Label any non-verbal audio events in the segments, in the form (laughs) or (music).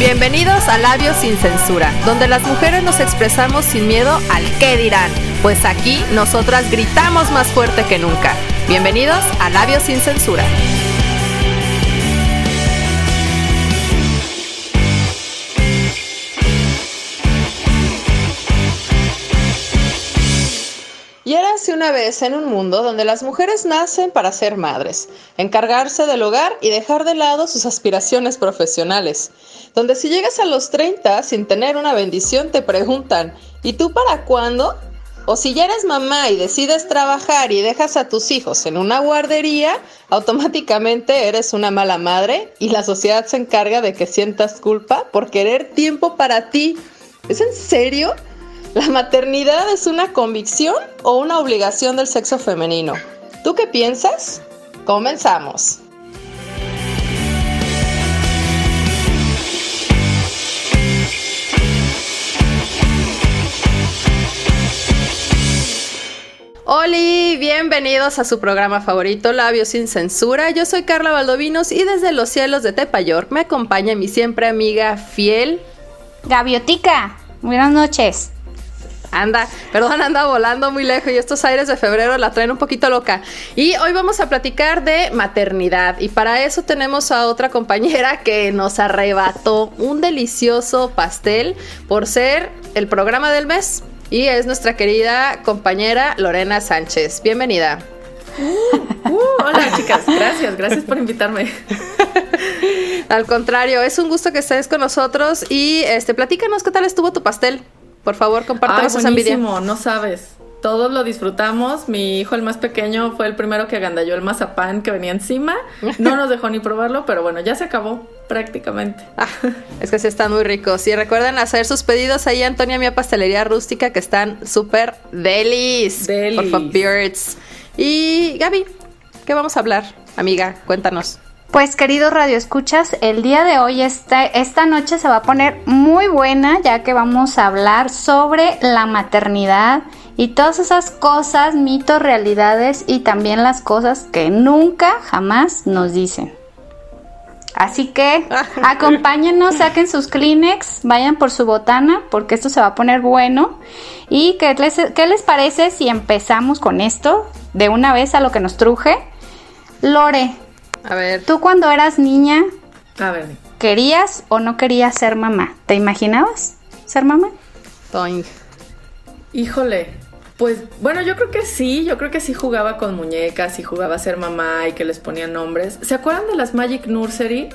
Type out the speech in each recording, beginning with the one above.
Bienvenidos a Labios sin Censura, donde las mujeres nos expresamos sin miedo al qué dirán, pues aquí nosotras gritamos más fuerte que nunca. Bienvenidos a Labios sin Censura. Y érase una vez en un mundo donde las mujeres nacen para ser madres, encargarse del hogar y dejar de lado sus aspiraciones profesionales. Donde si llegas a los 30 sin tener una bendición te preguntan, ¿y tú para cuándo? O si ya eres mamá y decides trabajar y dejas a tus hijos en una guardería, automáticamente eres una mala madre y la sociedad se encarga de que sientas culpa por querer tiempo para ti. ¿Es en serio? ¿La maternidad es una convicción o una obligación del sexo femenino? ¿Tú qué piensas? Comenzamos. Hola, bienvenidos a su programa favorito Labios sin Censura. Yo soy Carla Valdovinos y desde los cielos de Tepayork me acompaña mi siempre amiga fiel Gaviotica. Buenas noches. Anda, perdón, anda volando muy lejos y estos aires de febrero la traen un poquito loca. Y hoy vamos a platicar de maternidad y para eso tenemos a otra compañera que nos arrebató un delicioso pastel por ser el programa del mes y es nuestra querida compañera Lorena Sánchez. Bienvenida. Uh, hola chicas, gracias, gracias por invitarme. Al contrario, es un gusto que estés con nosotros y este platícanos qué tal estuvo tu pastel. Por favor, compártanos esa envidia. no sabes. Todos lo disfrutamos. Mi hijo, el más pequeño, fue el primero que agandalló el mazapán que venía encima. No nos dejó ni probarlo, pero bueno, ya se acabó prácticamente. Ah, es que sí están muy ricos. Y recuerden hacer sus pedidos ahí, Antonia Mía Pastelería Rústica, que están súper delis. Delis. Por favor. Y Gaby, ¿qué vamos a hablar? Amiga, cuéntanos. Pues queridos radioescuchas, el día de hoy, esta, esta noche se va a poner muy buena ya que vamos a hablar sobre la maternidad y todas esas cosas, mitos, realidades y también las cosas que nunca, jamás nos dicen. Así que (laughs) acompáñenos, saquen sus Kleenex, vayan por su botana porque esto se va a poner bueno. ¿Y qué les, qué les parece si empezamos con esto de una vez a lo que nos truje? Lore, a ver. ¿Tú cuando eras niña, a ver. querías o no querías ser mamá? ¿Te imaginabas ser mamá? Toing. Híjole, pues bueno, yo creo que sí, yo creo que sí jugaba con muñecas y jugaba a ser mamá y que les ponían nombres. ¿Se acuerdan de las Magic Nursery?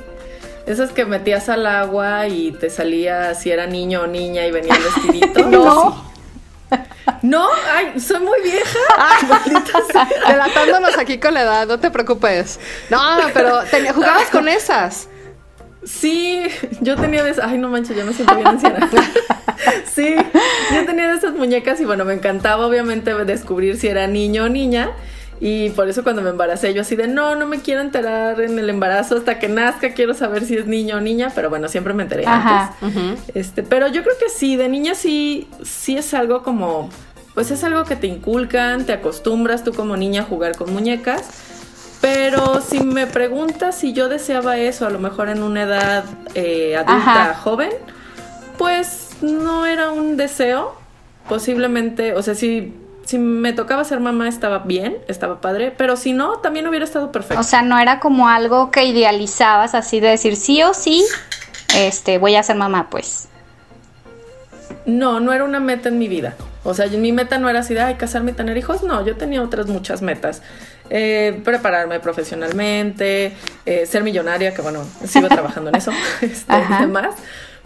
Esas que metías al agua y te salía si era niño o niña y venía el (laughs) vestidito. no. No, ay, soy muy vieja. (laughs) Delatándonos aquí con la edad, no te preocupes. No, pero jugabas con esas. Sí, yo tenía de esas. Ay, no manches, yo me siento bien anciana. (laughs) sí, yo tenía de esas muñecas y bueno, me encantaba obviamente descubrir si era niño o niña. Y por eso cuando me embaracé yo así de no, no me quiero enterar en el embarazo hasta que nazca, quiero saber si es niño o niña, pero bueno, siempre me enteré antes. Este, pero yo creo que sí, de niña sí, sí es algo como, pues es algo que te inculcan, te acostumbras tú como niña a jugar con muñecas. Pero si me preguntas si yo deseaba eso, a lo mejor en una edad eh, adulta joven, pues no era un deseo. Posiblemente, o sea, sí si me tocaba ser mamá estaba bien, estaba padre, pero si no, también hubiera estado perfecto. O sea, no era como algo que idealizabas así de decir sí o sí, este, voy a ser mamá, pues. No, no era una meta en mi vida. O sea, mi meta no era así de, ay, casarme y tener hijos. No, yo tenía otras muchas metas. Eh, prepararme profesionalmente, eh, ser millonaria, que bueno, sigo trabajando en eso, (laughs) (laughs) este, y demás.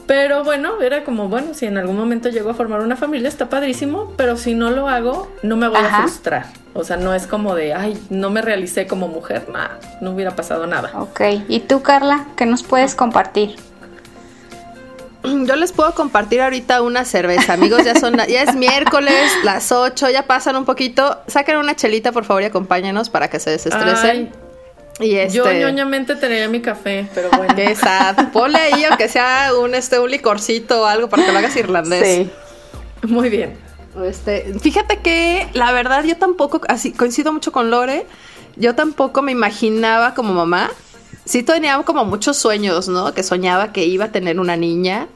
Pero bueno, era como, bueno, si en algún momento llego a formar una familia, está padrísimo, pero si no lo hago, no me voy a frustrar. O sea, no es como de, ay, no me realicé como mujer, nada, no hubiera pasado nada. Ok, ¿y tú, Carla, qué nos puedes compartir? (clears throat) Yo les puedo compartir ahorita una cerveza, amigos. Ya son, ya es miércoles, (laughs) las 8, ya pasan un poquito. Saquen una chelita, por favor, y acompáñenos para que se desestresen. Y este... Yo ñoñamente tendría mi café, pero bueno. (laughs) Qué sad. Ponle ahí, aunque sea un, este, un licorcito o algo para que lo hagas irlandés. Sí. Muy bien. Este, fíjate que la verdad yo tampoco, así coincido mucho con Lore, yo tampoco me imaginaba como mamá. Sí tenía como muchos sueños, ¿no? Que soñaba que iba a tener una niña.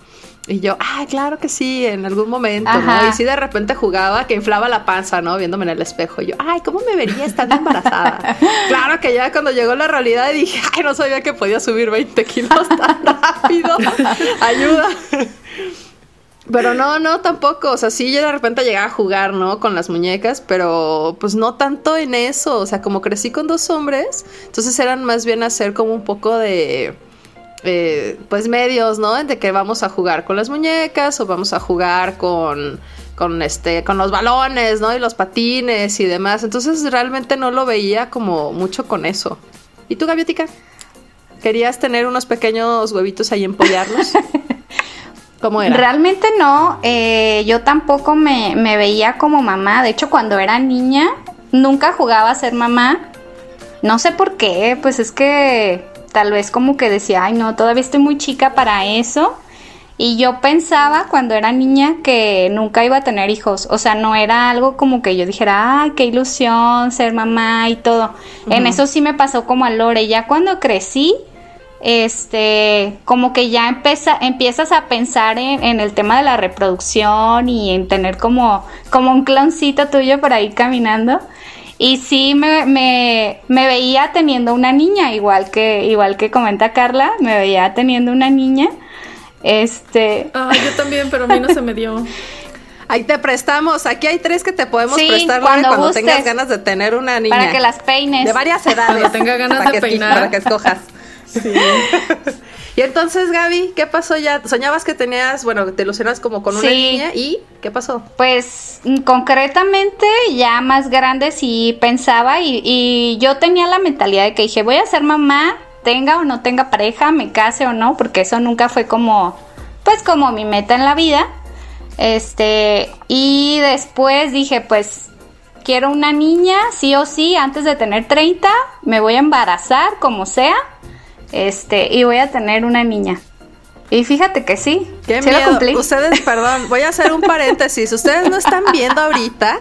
Y yo, ah, claro que sí, en algún momento, ¿no? Y sí de repente jugaba que inflaba la panza, ¿no? Viéndome en el espejo. Y yo, ay, ¿cómo me vería estando embarazada? (laughs) claro que ya cuando llegó la realidad dije, ay, no sabía que podía subir 20 kilos tan (laughs) rápido. Ayuda. Pero no, no, tampoco. O sea, sí, yo de repente llegaba a jugar, ¿no? Con las muñecas, pero pues no tanto en eso. O sea, como crecí con dos hombres, entonces eran más bien hacer como un poco de. Eh, pues medios, ¿no? De que vamos a jugar con las muñecas o vamos a jugar con, con este, con los balones, ¿no? Y los patines y demás. Entonces realmente no lo veía como mucho con eso. ¿Y tú, Gaviotica? ¿Querías tener unos pequeños huevitos ahí empollarlos? (laughs) ¿Cómo era? Realmente no, eh, yo tampoco me, me, veía como mamá. De hecho, cuando era niña, nunca jugaba a ser mamá. No sé por qué, pues es que tal vez como que decía, ay no, todavía estoy muy chica para eso. Y yo pensaba cuando era niña que nunca iba a tener hijos. O sea, no era algo como que yo dijera, ay, qué ilusión ser mamá y todo. En eso sí me pasó como a Lore. Ya cuando crecí, este, como que ya empieza, empiezas a pensar en, el tema de la reproducción y en tener como, como un cloncito tuyo por ahí caminando. Y sí me, me, me, veía teniendo una niña, igual que, igual que comenta Carla, me veía teniendo una niña. Este. Ah, yo también, pero a mí no se me dio. (laughs) Ahí te prestamos. Aquí hay tres que te podemos prestar cuando, tengas ganas de tener una niña. Para que las peines. De varias edades. Cuando tenga ganas de peinar. Para que escojas. Sí. (laughs) y entonces, Gaby, ¿qué pasó ya? Soñabas que tenías, bueno, te ilusionas como con una niña y ¿qué pasó? Pues mm, concretamente ya más grande sí pensaba y, y yo tenía la mentalidad de que dije, voy a ser mamá, tenga o no tenga pareja, me case o no, porque eso nunca fue como, pues como mi meta en la vida. Este, y después dije, pues quiero una niña, sí o sí, antes de tener 30, me voy a embarazar, como sea este, y voy a tener una niña. Y fíjate que sí. Qué miedo. Ustedes, (laughs) perdón, voy a hacer un paréntesis. Ustedes no están viendo ahorita,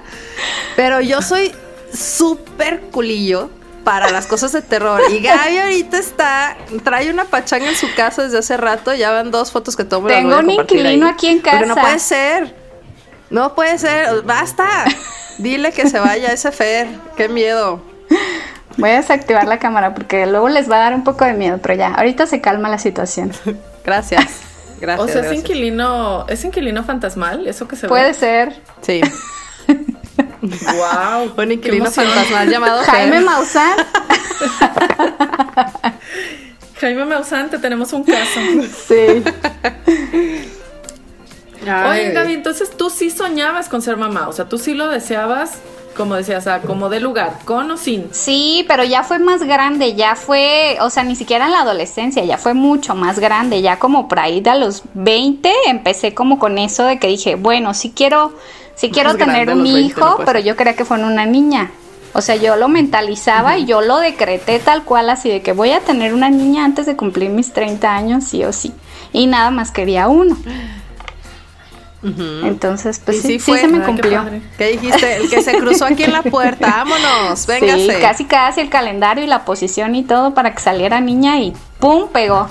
pero yo soy súper culillo para las cosas de terror. Y Gaby ahorita está, trae una pachanga en su casa desde hace rato. Ya van dos fotos que tomo. Tengo un inquilino aquí en casa. Pero no puede ser. No puede ser. Basta. Dile que se vaya ese Fer. Qué miedo. (laughs) Voy a desactivar la cámara porque luego les va a dar un poco de miedo, pero ya, ahorita se calma la situación. (laughs) Gracias. Gracias. O sea, es inquilino, es inquilino fantasmal, eso que se Puede ser. Sí. (laughs) wow. Un inquilino fantasmal llamado (laughs) Jaime Maussan. Jaime Maussan, te tenemos un caso. Sí. Oye, Gaby, entonces tú sí soñabas con ser mamá, o sea, tú sí lo deseabas como decías, o sea, como de lugar, con o sin. Sí, pero ya fue más grande, ya fue, o sea, ni siquiera en la adolescencia, ya fue mucho más grande, ya como por ahí de los 20 empecé como con eso de que dije, bueno, sí quiero, sí quiero tener un hijo, pero yo quería que fuera una niña. O sea, yo lo mentalizaba y yo lo decreté tal cual, así de que voy a tener una niña antes de cumplir mis 30 años, sí o sí. Y nada más quería uno. Entonces, pues sí, sí, se me cumplió. Qué, dijiste? El que se cruzó aquí en la puerta, (laughs) vámonos, véngase. Sí, casi casi el calendario y la posición y todo para que saliera niña y ¡pum! pegó.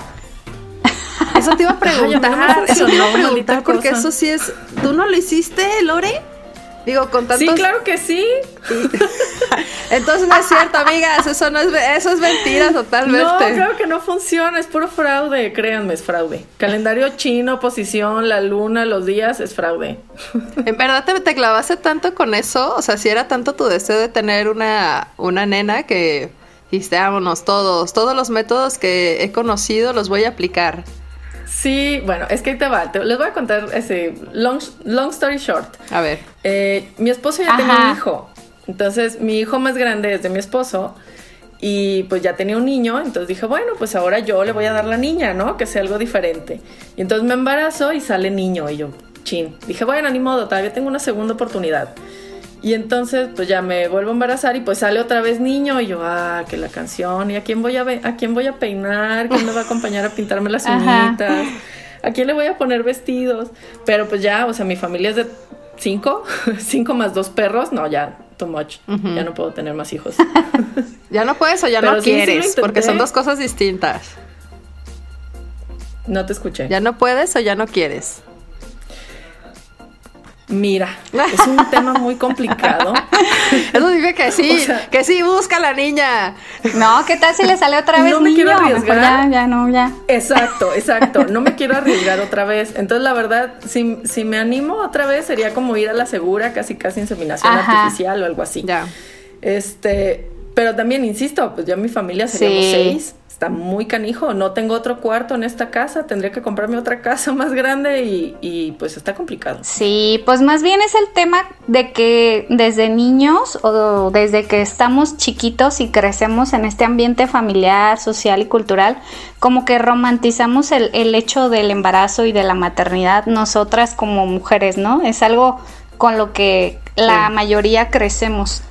Eso te iba a (laughs) preguntar, eso te iba a preguntar porque eso sí es... ¿Tú no lo hiciste, Lore? Digo, con tantos... Sí, claro que sí. (laughs) Entonces no es cierto, amigas, eso no es eso es mentira totalmente. No, creo que no funciona, es puro fraude, créanme, es fraude. Calendario chino, posición, la luna, los días, es fraude. ¿En verdad te, te clavaste tanto con eso? O sea, si era tanto tu deseo de tener una, una nena que dijiste, vámonos todos, todos los métodos que he conocido los voy a aplicar. Sí, bueno, es que ahí te va. les voy a contar ese long, long story short. A ver. Eh, mi esposo ya tenía un hijo. Entonces, mi hijo más grande es de mi esposo. Y pues ya tenía un niño, entonces dije, bueno, pues ahora yo le voy a dar la niña, ¿no? Que sea algo diferente. Y entonces me embarazo y sale niño. Y yo, chin. Dije, bueno, ni modo, todavía tengo una segunda oportunidad. Y entonces, pues ya me vuelvo a embarazar y pues sale otra vez niño y yo, ah, que la canción, ¿y a quién voy a, a quién voy a peinar? ¿Quién me va a acompañar a pintarme las uñitas? ¿A quién le voy a poner vestidos? Pero pues ya, o sea, mi familia es de cinco, (laughs) cinco más dos perros, no, ya, too much. Ya no puedo tener más hijos. (laughs) ya no puedes o ya no quieres, porque son dos cosas distintas. No te escuché. Ya no puedes o ya no quieres. Mira, es un tema muy complicado. (laughs) Eso dice que sí, (laughs) que sí, busca a la niña. No, ¿qué tal si le sale otra vez? No me quiero arriesgar. Ya, ya, no, ya. Exacto, (laughs) exacto. No me quiero arriesgar otra vez. Entonces, la verdad, si, si me animo otra vez, sería como ir a la segura, casi casi inseminación artificial o algo así. Ya. Este, pero también, insisto, pues ya mi familia seríamos seis está muy canijo. No tengo otro cuarto en esta casa, tendría que comprarme otra casa (laughs) más grande y, pues está complicado. Sí, pues más bien es el tema de que desde niños o desde que estamos chiquitos y crecemos en este ambiente familiar, social y cultural, como que romantizamos el, el hecho del embarazo y de la maternidad nosotras como mujeres, ¿no? Es algo con lo que la mayoría crecemos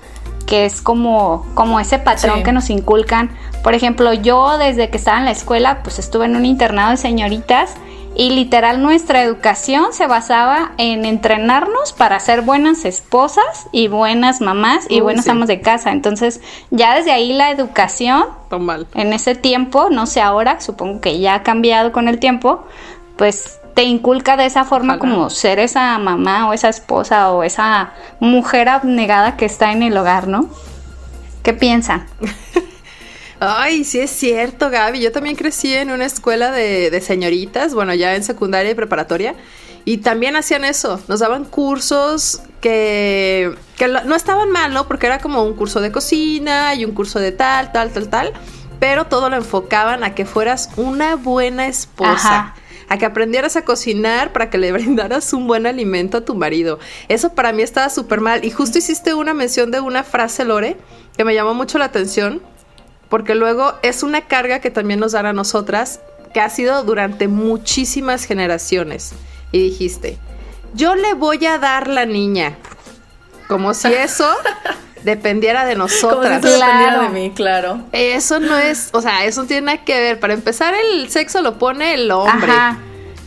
que es como, como ese patrón que nos inculcan. Por ejemplo, yo desde que estaba en la escuela, pues estuve en un internado de señoritas y literal nuestra educación se basaba en entrenarnos para ser buenas esposas y buenas mamás y buenos amos de casa. Entonces, ya desde ahí la educación, en ese tiempo, no sé ahora, supongo que ya ha cambiado con el tiempo, pues te inculca de esa forma como ser esa mamá o esa esposa o esa mujer abnegada que está en el hogar, ¿no? ¿Qué piensan? (laughs) Ay, sí es cierto, Gaby. Yo también crecí en una escuela de, señoritas, bueno, ya en secundaria y preparatoria, y también hacían eso. Nos daban cursos que, que no estaban mal, ¿no? Porque era como un curso de cocina y un curso de tal, tal, tal, tal, pero todo lo enfocaban a que fueras una buena esposa a que aprendieras a cocinar para que le (laughs) brindaras un buen alimento a tu marido. Eso para mí estaba súper mal. Y justo hiciste una mención de una frase, Lore, que me llamó mucho la atención, porque luego es una carga que también nos dan a nosotras, que ha sido durante muchísimas generaciones. Y dijiste, yo le voy a dar la niña. Como si eso (laughs) dependiera de nosotras. Como claro. de mí, claro. Eso no es, o sea, eso no tiene nada que ver. Para empezar, el sexo lo pone el hombre.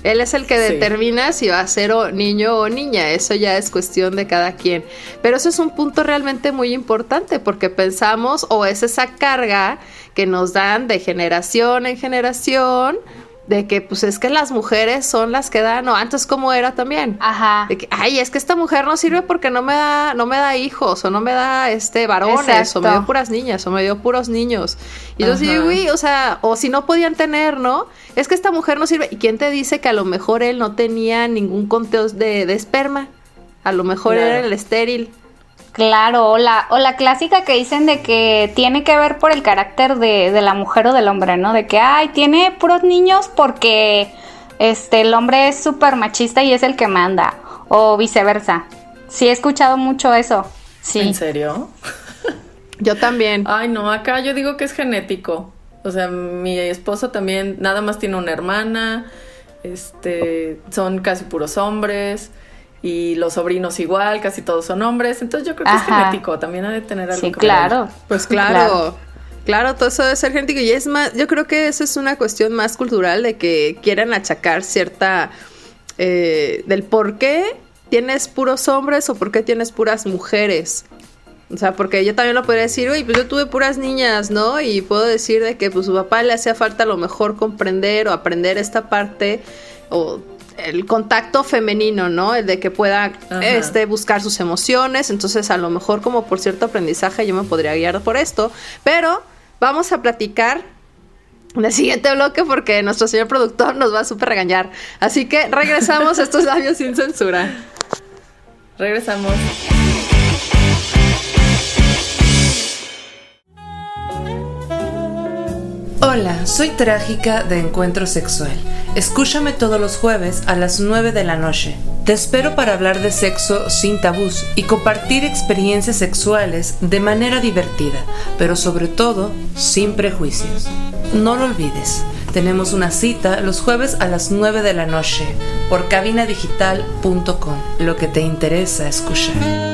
Él es el que determina si va a ser niño o niña. Eso ya es cuestión de cada quien. Pero eso es un punto realmente muy importante porque pensamos o es esa carga que nos dan de generación en generación de que pues es que las mujeres son las que dan, o antes como era también. Ajá. De que, ay, es que esta mujer no sirve porque no me da, no me da hijos, o no me da este varones, o me dio puras niñas, o me dio puros niños. Y yo sí, güey, o sea, o si no podían tener, ¿no? Es que esta mujer no sirve. ¿Y quién te dice que a lo mejor él no tenía ningún conteo de, de esperma? A lo mejor era el estéril. Claro, o la, o la clásica que dicen de que tiene que ver por el carácter de, de la mujer o del hombre, ¿no? De que, ay, tiene puros niños porque este, el hombre es súper machista y es el que manda, o viceversa. Sí, he escuchado mucho eso. Sí. ¿En serio? yo también. Ay, no, acá yo digo que es genético. O sea, mi esposo también nada más tiene una hermana, este, son casi puros hombres y los sobrinos igual, casi todos son hombres, entonces yo creo que es genético, también ha de tener algo sí, claro. Pues claro. claro. todo eso debe ser genético y es más, yo creo que eso es una cuestión más cultural de que quieran achacar cierta eh, del por qué tienes puros hombres o por qué tienes puras mujeres. O sea, porque yo también lo podría decir, uy, pues yo tuve puras niñas, ¿no? Y puedo decir de que pues su papá le hacía falta a lo mejor comprender o aprender esta parte o el contacto femenino, ¿no? El de que pueda este, buscar sus emociones. Entonces, a lo mejor como por cierto aprendizaje yo me podría guiar por esto. Pero vamos a platicar en el siguiente bloque porque nuestro señor productor nos va a súper regañar. Así que regresamos a estos labios sin censura. Regresamos. Hola, soy Trágica de Encuentro Sexual. Escúchame todos los jueves a las 9 de la noche. Te espero para hablar de sexo sin tabús y compartir experiencias sexuales de manera divertida, pero sobre todo sin prejuicios. No lo olvides, tenemos una cita los jueves a las 9 de la noche por cabinadigital.com, lo que te interesa escuchar.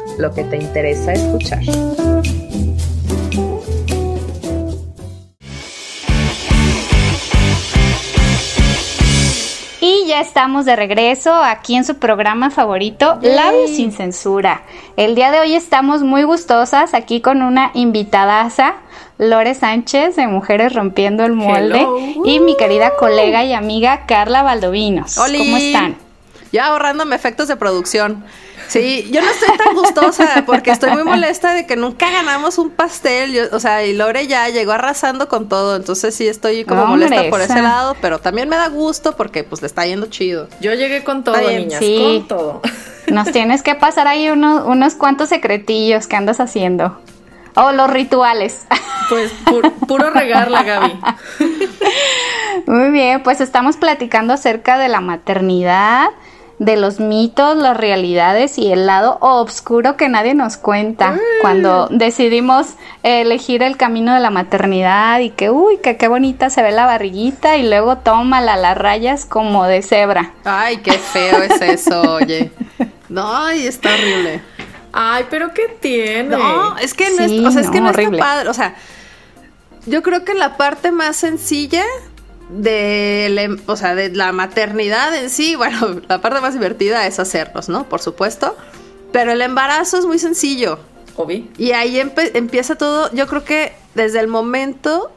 lo que te interesa escuchar. Y ya estamos de regreso aquí en su programa favorito, Labios sin Censura. El día de hoy estamos muy gustosas aquí con una invitadaza, Lore Sánchez de Mujeres Rompiendo el Molde y mi querida colega y amiga Carla Valdovinos. ¿Cómo están? Ya ahorrándome efectos de producción. Sí, yo no estoy tan gustosa porque estoy muy molesta de que nunca ganamos un pastel. o sea, y Lore ya llegó arrasando con todo. Entonces sí estoy como molesta por ese lado, pero también me da gusto porque pues le está yendo chido. Yo llegué con todo, niñas, con todo. Nos (laughs) tienes que pasar ahí unos, unos cuantos secretillos que andas haciendo. O los rituales. Pues puro regarla, Gaby. (laughs) Muy bien, pues estamos platicando acerca de la maternidad de los mitos, las realidades y el lado oscuro que nadie nos cuenta cuando decidimos elegir el camino de la maternidad y que, uy, que qué bonita se ve la barriguita y luego tómala las rayas como de cebra. Ay, qué feo es eso, oye. No, ay, está horrible. Ay, pero ¿qué tiene? No, es que no, es, o sea, es que no está padre, o sea, yo creo que la parte más sencilla de, o sea, de la maternidad en sí, bueno, (laughs) la parte más divertida es hacerlos, ¿no? Por supuesto. Pero el embarazo es muy sencillo. Y ahí empieza todo, yo creo que desde el momento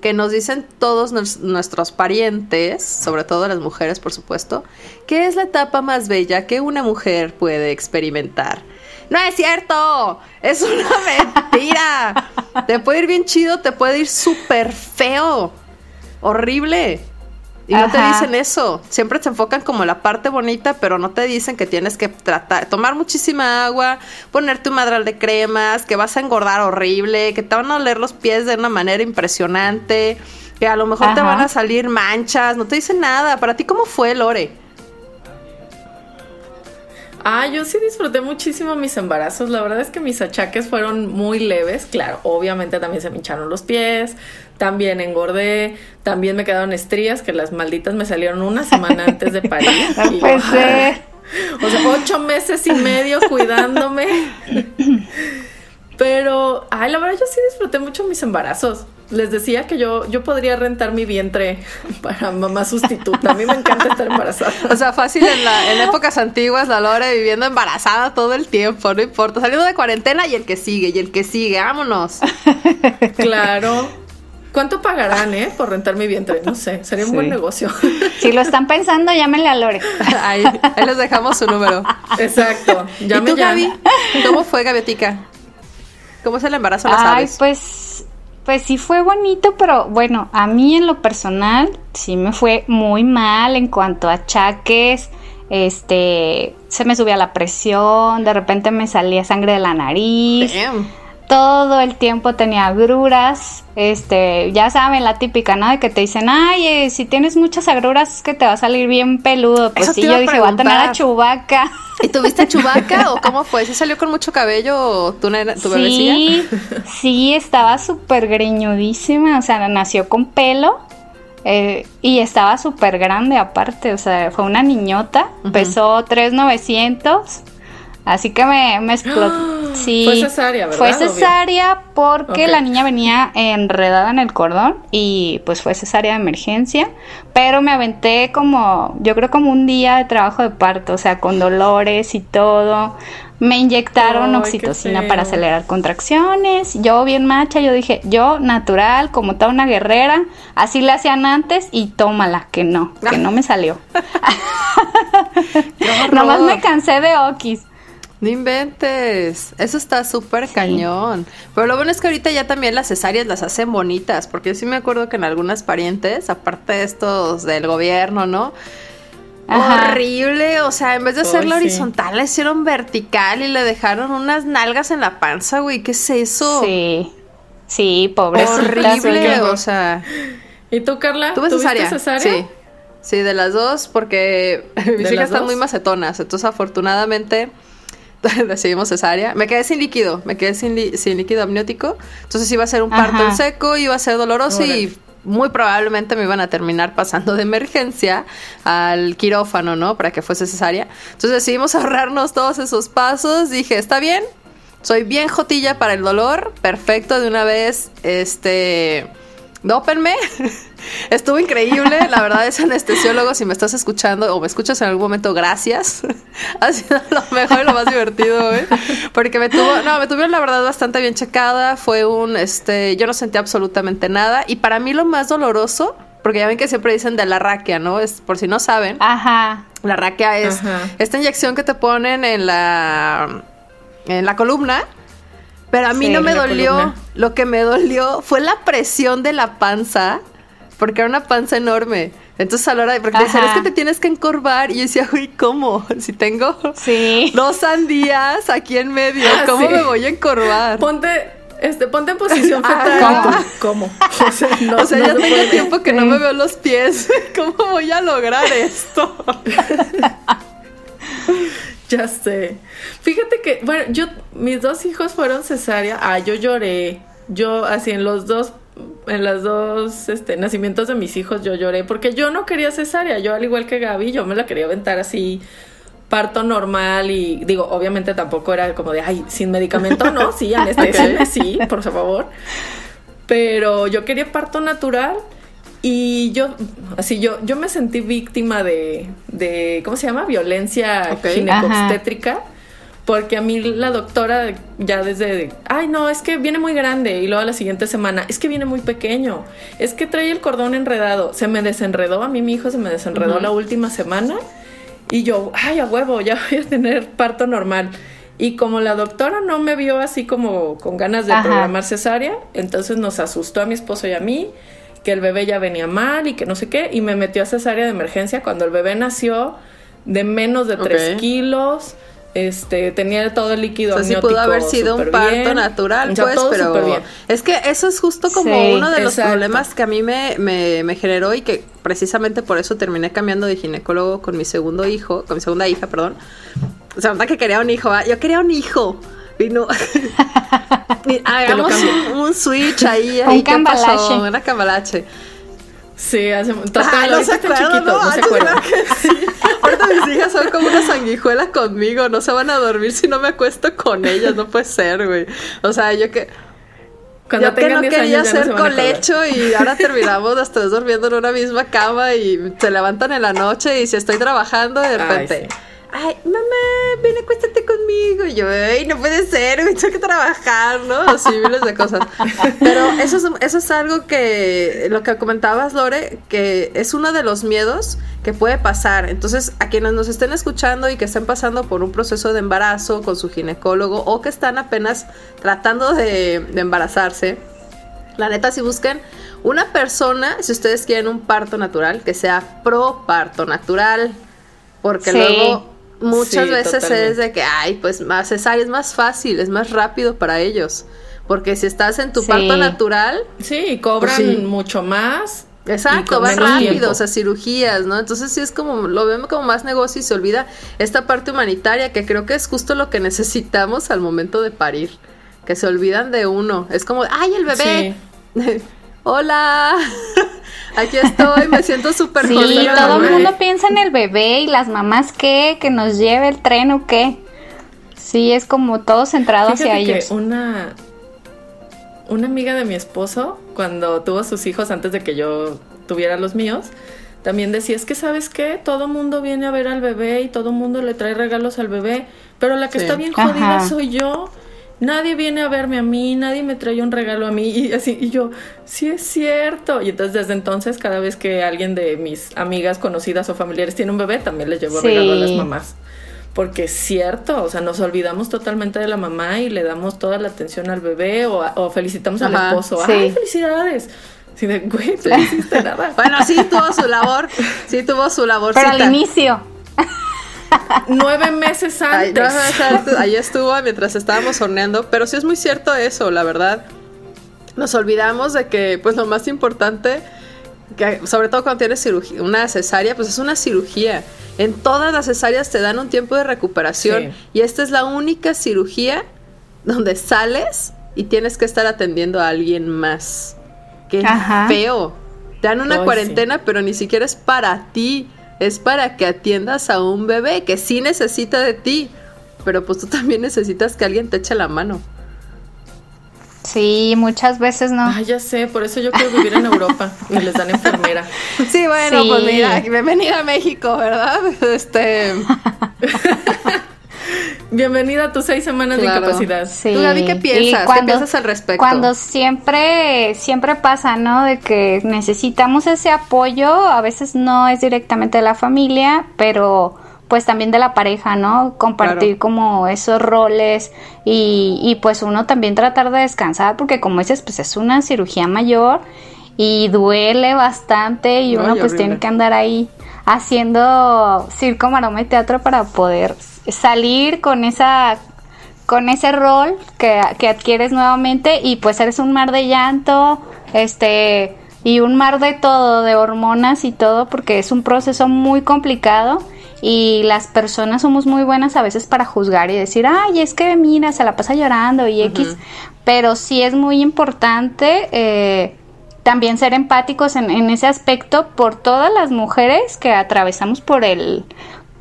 que nos dicen todos nuestros parientes, sobre todo las mujeres, por supuesto, que es la etapa más bella que una mujer puede experimentar. No es cierto, es una (laughs) mentira. te puede ir bien chido, te puede ir súper feo horrible. Y no te dicen eso. Siempre se enfocan como la parte bonita, pero no te dicen que tienes que tratar, tomar muchísima agua, ponerte un madral de cremas, que vas a engordar horrible, que te van a oler los pies de una manera impresionante, que a lo mejor te van a salir manchas. No te dicen nada. ¿Para ti cómo fue, Lore? Ah, yo sí disfruté muchísimo mis embarazos. La verdad es que mis achaques fueron muy leves. Claro, obviamente también se me hincharon los pies, también engordé, también me quedaron estrías que las malditas me salieron una semana antes de parir. (laughs) o sea, ocho meses y medio cuidándome. (laughs) Pero, ay, la verdad yo sí disfruté mucho mis embarazos les decía que yo, yo podría rentar mi vientre (laughs) para mamá sustituta. A mí me encanta estar embarazada. O sea, fácil en, la, en épocas antiguas, la Lore viviendo embarazada todo el tiempo, no importa. Saliendo de cuarentena y el que sigue, y el que sigue, vámonos. (laughs) Claro. ¿Cuánto pagarán, eh, por rentar mi vientre? No sé, sería un buen negocio. Si lo están pensando, llámenle a Lore. (laughs) Ahí, les dejamos su número. Exacto. Llame ¿Y tú, Gaby? ¿Cómo fue, Gaviotica? ¿Cómo es el embarazo? Ay, pues pues sí fue bonito, pero bueno, a mí en lo personal sí me fue muy mal en cuanto a achaques. Este, se me subía la presión, de repente me salía sangre de la nariz todo el tiempo tenía agruras, este, ya saben la típica, ¿no? De que te dicen, ay, eh, si tienes muchas agruras es que te va a salir bien peludo. Pues sí, yo dije, voy a tener a Chubaca. ¿Y tuviste (laughs) Chubaca o cómo fue? ¿Sí salió con mucho cabello tu, tu sí, Sí, estaba súper greñudísima, o sea, nació con pelo. Eh, y estaba súper grande aparte, o sea, fue una niñota, pesó 3,900 Así que me, me explotó. (gasps) Sí, fue cesárea, ¿verdad? Fue cesárea porque la niña venía enredada en el cordón y pues fue cesárea de emergencia. Pero me aventé como, yo creo como un día de trabajo de parto, o sea, con dolores y todo. Me inyectaron oxitocina para acelerar contracciones. Yo bien macha, yo dije, yo natural, como toda una guerrera, así le hacían antes y tómala, que no, que no me salió. (laughs) (laughs) Nomás me cansé de okis. No inventes, eso está súper cañón. Pero lo bueno es que ahorita ya también las cesáreas las hacen bonitas, porque yo sí me acuerdo que en algunas parientes, aparte de estos del gobierno, ¿no? Horrible, o sea, en vez de hacerlo horizontal, la hicieron vertical y le dejaron unas nalgas en la panza, güey, ¿qué es eso? Sí, sí, pobre. Horrible, o sea. ¿Y tú, Carla? ¿Tuve cesárea? cesárea? Sí. Sí, de las dos, porque (laughs) mis hijas están muy macetonas. Entonces, afortunadamente, (laughs) decidimos cesárea. Me quedé sin líquido, me quedé sin, sin líquido amniótico. Entonces, iba a ser un parto en seco, iba a ser doloroso y muy probablemente me iban a terminar pasando de emergencia al quirófano, ¿no? Para que fuese cesárea. Entonces decidimos ahorrarnos todos esos pasos. Dije, está bien, soy bien jotilla para el dolor, perfecto, de una vez, este Dópenme. (laughs) Estuvo increíble. La verdad es anestesiólogo. Si me estás escuchando o me escuchas en algún momento, gracias. (laughs) ha sido lo mejor y lo más divertido, ¿eh? Porque me tuvo, no, me tuvieron la verdad bastante bien checada. Fue un, este, yo no sentí absolutamente nada. Y para mí lo más doloroso, porque ya ven que siempre dicen de la raquia, ¿no? Es por si no saben. Ajá. La raquia es esta inyección que te ponen en la, en la columna pero a mí no me dolió. Lo que me dolió fue la presión de la panza, porque era una panza enorme. Entonces a la hora de, porque decían, es que te tienes que encorvar. Y yo decía, uy, ¿cómo? (laughs) Si tengo dos sandías aquí en medio, ah, ¿cómo me voy a encorvar? Ponte, este, ponte en posición fetal. ¿Cómo? O sea, (laughs) o sea ya tengo tiempo que no me veo los pies. (laughs) ¿Cómo voy a lograr esto? (laughs) Ya sé. Fíjate que, bueno, yo, mis dos hijos fueron cesárea. Ah, yo lloré. Yo, así en los dos, en los dos este, nacimientos de mis hijos, yo lloré. Porque yo no quería cesárea. Yo, al igual que Gaby, yo me la quería aventar así, parto normal. Y digo, obviamente tampoco era como de, ay, sin medicamento, no, sí, (laughs) anestesia, sí, por favor. Pero yo quería parto natural. Y yo, así yo, yo me sentí víctima de, de ¿cómo se llama? Violencia okay. Porque a mí la doctora ya desde, ay no, es que viene muy grande y luego a la siguiente semana, es que viene muy pequeño, es que trae el cordón enredado, se me desenredó, a mí mi hijo se me desenredó la última semana y yo, ay a huevo, ya voy a tener parto normal. Y como la doctora no me vio así como con ganas de programar cesárea, entonces nos asustó a mi esposo y a mí que el bebé ya venía mal y que no sé qué, y me metió a cesárea de emergencia cuando el bebé nació de menos de 3 kilos. Este, tenía todo el líquido o sea, pudo haber sido un parto natural, pues, pero es que eso es justo como uno de los problemas que a mí me, me, me, generó y que precisamente por eso terminé cambiando de ginecólogo con mi segundo hijo, con mi segunda hija, perdón. O sea, que quería un hijo, yo quería un hijo. Y no. (laughs) hagamos un, switch ahí. ahí un cambalache. Una cambalache. Sí, hace ah, no se acuerdan, no, no se acuerdan. Sí. Ahorita mis hijas son como una sanguijuela conmigo, no se van a dormir si no me acuesto con ellas, no puede ser, güey. O sea, yo que Cuando yo que no quería hacer colecho y ahora terminamos las tres durmiendo en una misma cama y se levantan en la noche y si estoy trabajando de repente ay, mamá, ven, acuéstate conmigo. Y yo, ay, no puede ser, tengo que trabajar, ¿no? Así, miles de cosas. Pero eso es, eso es algo que, lo que comentabas, Lore, que es uno de los miedos que puede pasar. Entonces, a quienes nos estén escuchando y que estén pasando por un proceso de embarazo con su ginecólogo o que están apenas tratando de, de embarazarse, la neta, si busquen una persona, si ustedes quieren un parto natural, que sea pro parto natural. Porque luego muchas veces es de que, ay, pues más cesárea es más fácil, es más rápido para ellos. Porque si estás en tu parto natural. Sí, cobran pues mucho más. Exacto, va rápido, o sea, cirugías, ¿no? Entonces sí es como, lo vemos como más negocio y se olvida esta parte humanitaria que creo que es justo lo que necesitamos al momento de parir. Que se olvidan de uno. Es como, ay, el bebé. (laughs) Hola. Aquí estoy, me siento súper Sí, todo el mundo piensa en el bebé y las mamás qué, que nos lleve el tren o qué. Sí, es como todo centrado hacia ellos. una una amiga de mi esposo, cuando tuvo sus hijos antes de que yo tuviera los míos, también decía, es que sabes qué, todo mundo viene a ver al bebé y todo mundo le trae regalos al bebé, pero la que está bien jodida soy yo nadie viene a verme a mí, nadie me trae un regalo a mí y así, y yo, sí es cierto. Y entonces desde entonces cada vez que alguien de mis amigas conocidas o familiares tiene un bebé, también les llevo regalo a las mamás. Porque es cierto, o sea, nos olvidamos totalmente de la mamá y le damos toda la atención al bebé o, felicitamos al esposo. ¡Ay, felicidades! Sí, de, güey, (laughs) no hiciste nada. bueno, sí tuvo su labor, (laughs) sí tuvo su labor. Pero al inicio. Nueve meses antes. (laughs) Ahí, estuvo mientras estábamos horneando, pero sí es muy cierto eso, la verdad. Nos olvidamos de que, pues lo más importante que sobre todo cuando tienes cirugía, una cesárea, pues es una cirugía. En todas las cesáreas te dan un tiempo de recuperación y esta es la única cirugía donde sales y tienes que estar atendiendo a alguien más. Qué feo. Te dan una cuarentena, pero ni siquiera es para ti. Es para que atiendas a un bebé que sí necesita de ti. Pero pues tú también necesitas que alguien te eche la mano. Sí, muchas veces no. Ah, ya sé, por eso yo quiero vivir en Europa y les dan enfermera. (laughs) Sí, bueno, pues mira, bienvenida a México, ¿verdad? (laughs) Este. (laughs) Bienvenida a tus seis semanas de incapacidad. Sí. ¿Tú, Gaby, qué piensas? ¿Qué piensas al respecto? Cuando siempre, siempre pasa, ¿no? De que necesitamos ese apoyo, a veces no es directamente de la familia, pero pues también de la pareja, ¿no? Compartir como esos roles y, y pues uno también tratar de descansar porque como dices, pues es una cirugía mayor y duele bastante y uno pues tiene que andar ahí haciendo circo, maroma y teatro para poder salir con esa con ese rol que, que adquieres nuevamente y pues eres un mar de llanto, este y un mar de todo, de hormonas y todo, porque es un proceso muy complicado y las personas somos muy buenas a veces para juzgar y decir, ay, es que mira, se la pasa llorando y X, pero sí es muy importante eh, también ser empáticos en, en, ese aspecto por todas las mujeres que atravesamos por el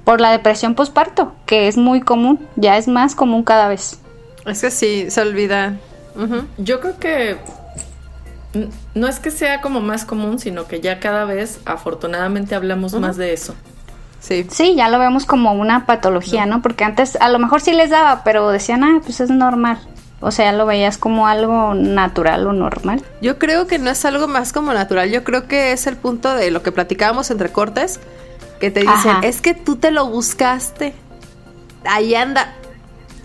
por la depresión postparto, que es muy común, ya es más común cada vez. Es que sí, se olvida. Yo creo que no es que sea como más común, sino que ya cada vez afortunadamente hablamos más de eso. Sí. Sí, ya lo vemos como una patología, ¿no? Porque antes a lo mejor sí les daba, pero decían, ah, pues es normal. O sea, lo veías como algo natural o normal. Yo creo que no es algo más como natural. Yo creo que es el punto de lo que platicábamos entre cortes, que te dicen, es que tú te lo buscaste. Ahí anda,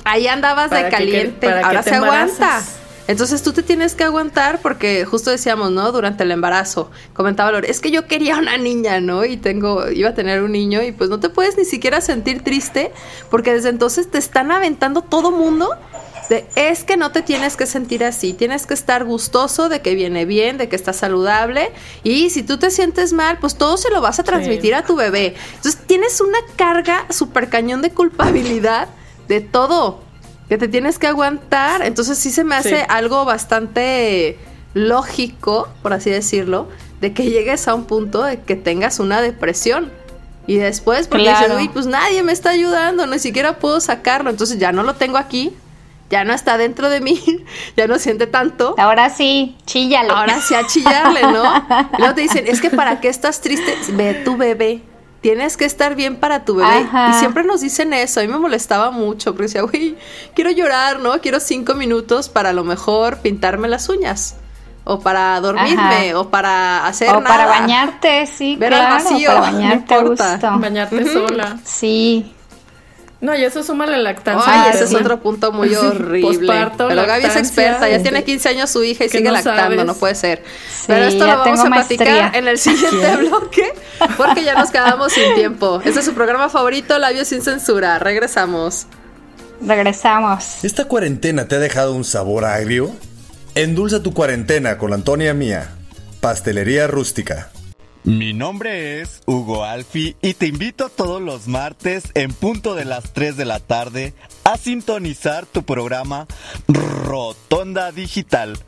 ahí andabas de caliente, ahora se aguanta. Entonces tú te tienes que aguantar porque justo decíamos, ¿no? Durante el embarazo, comentaba Lore, es que yo quería una niña, ¿no? Y tengo, iba a tener un niño y pues no te puedes ni siquiera sentir triste porque desde entonces te están aventando todo mundo de, es que no te tienes que sentir así, tienes que estar gustoso de que viene bien, de que está saludable y si tú te sientes mal, pues todo se lo vas a transmitir a tu bebé. Entonces tienes una carga super cañón de culpabilidad de todo que te tienes que aguantar. Entonces sí se me hace algo bastante lógico, por así decirlo, de que llegues a un punto de que tengas una depresión. Y después, porque dices, uy, pues nadie me está ayudando, ni siquiera puedo sacarlo, entonces ya no lo tengo aquí, ya no está dentro de mí, (laughs) ya no siente tanto. Ahora sí, chíllalo. Ahora sí a chillarle, ¿no? Y luego te dicen, es que para qué estás triste, ve tu bebé tienes que estar bien para tu bebé. Y siempre nos dicen eso. A mí me molestaba mucho porque decía, uy, quiero llorar, ¿no? Quiero cinco minutos para a lo mejor pintarme las uñas. O para dormirme, o para hacer o para bañarte, sí, Ver claro, vacío, para bañarte (laughs) no Bañarte sola. Sí. No, y eso suma la lactancia. Ay, ese es otro punto muy (laughs) horrible. Pero Gaby es experta, ya tiene 15 años su hija y sigue lactando, no puede ser. Pero esto lo vamos a platicar en el siguiente bloque, porque ya nos quedamos sin (laughs) tiempo. Este es su programa favorito, Labios sin Censura. Regresamos. Regresamos. ¿Esta cuarentena te ha dejado un sabor agrio? Endulza tu cuarentena con Antonia Mía. Pastelería rústica. Mi nombre es Hugo Alfi y te invito todos los martes en punto de las 3 de la tarde a sintonizar tu programa Rotonda Digital,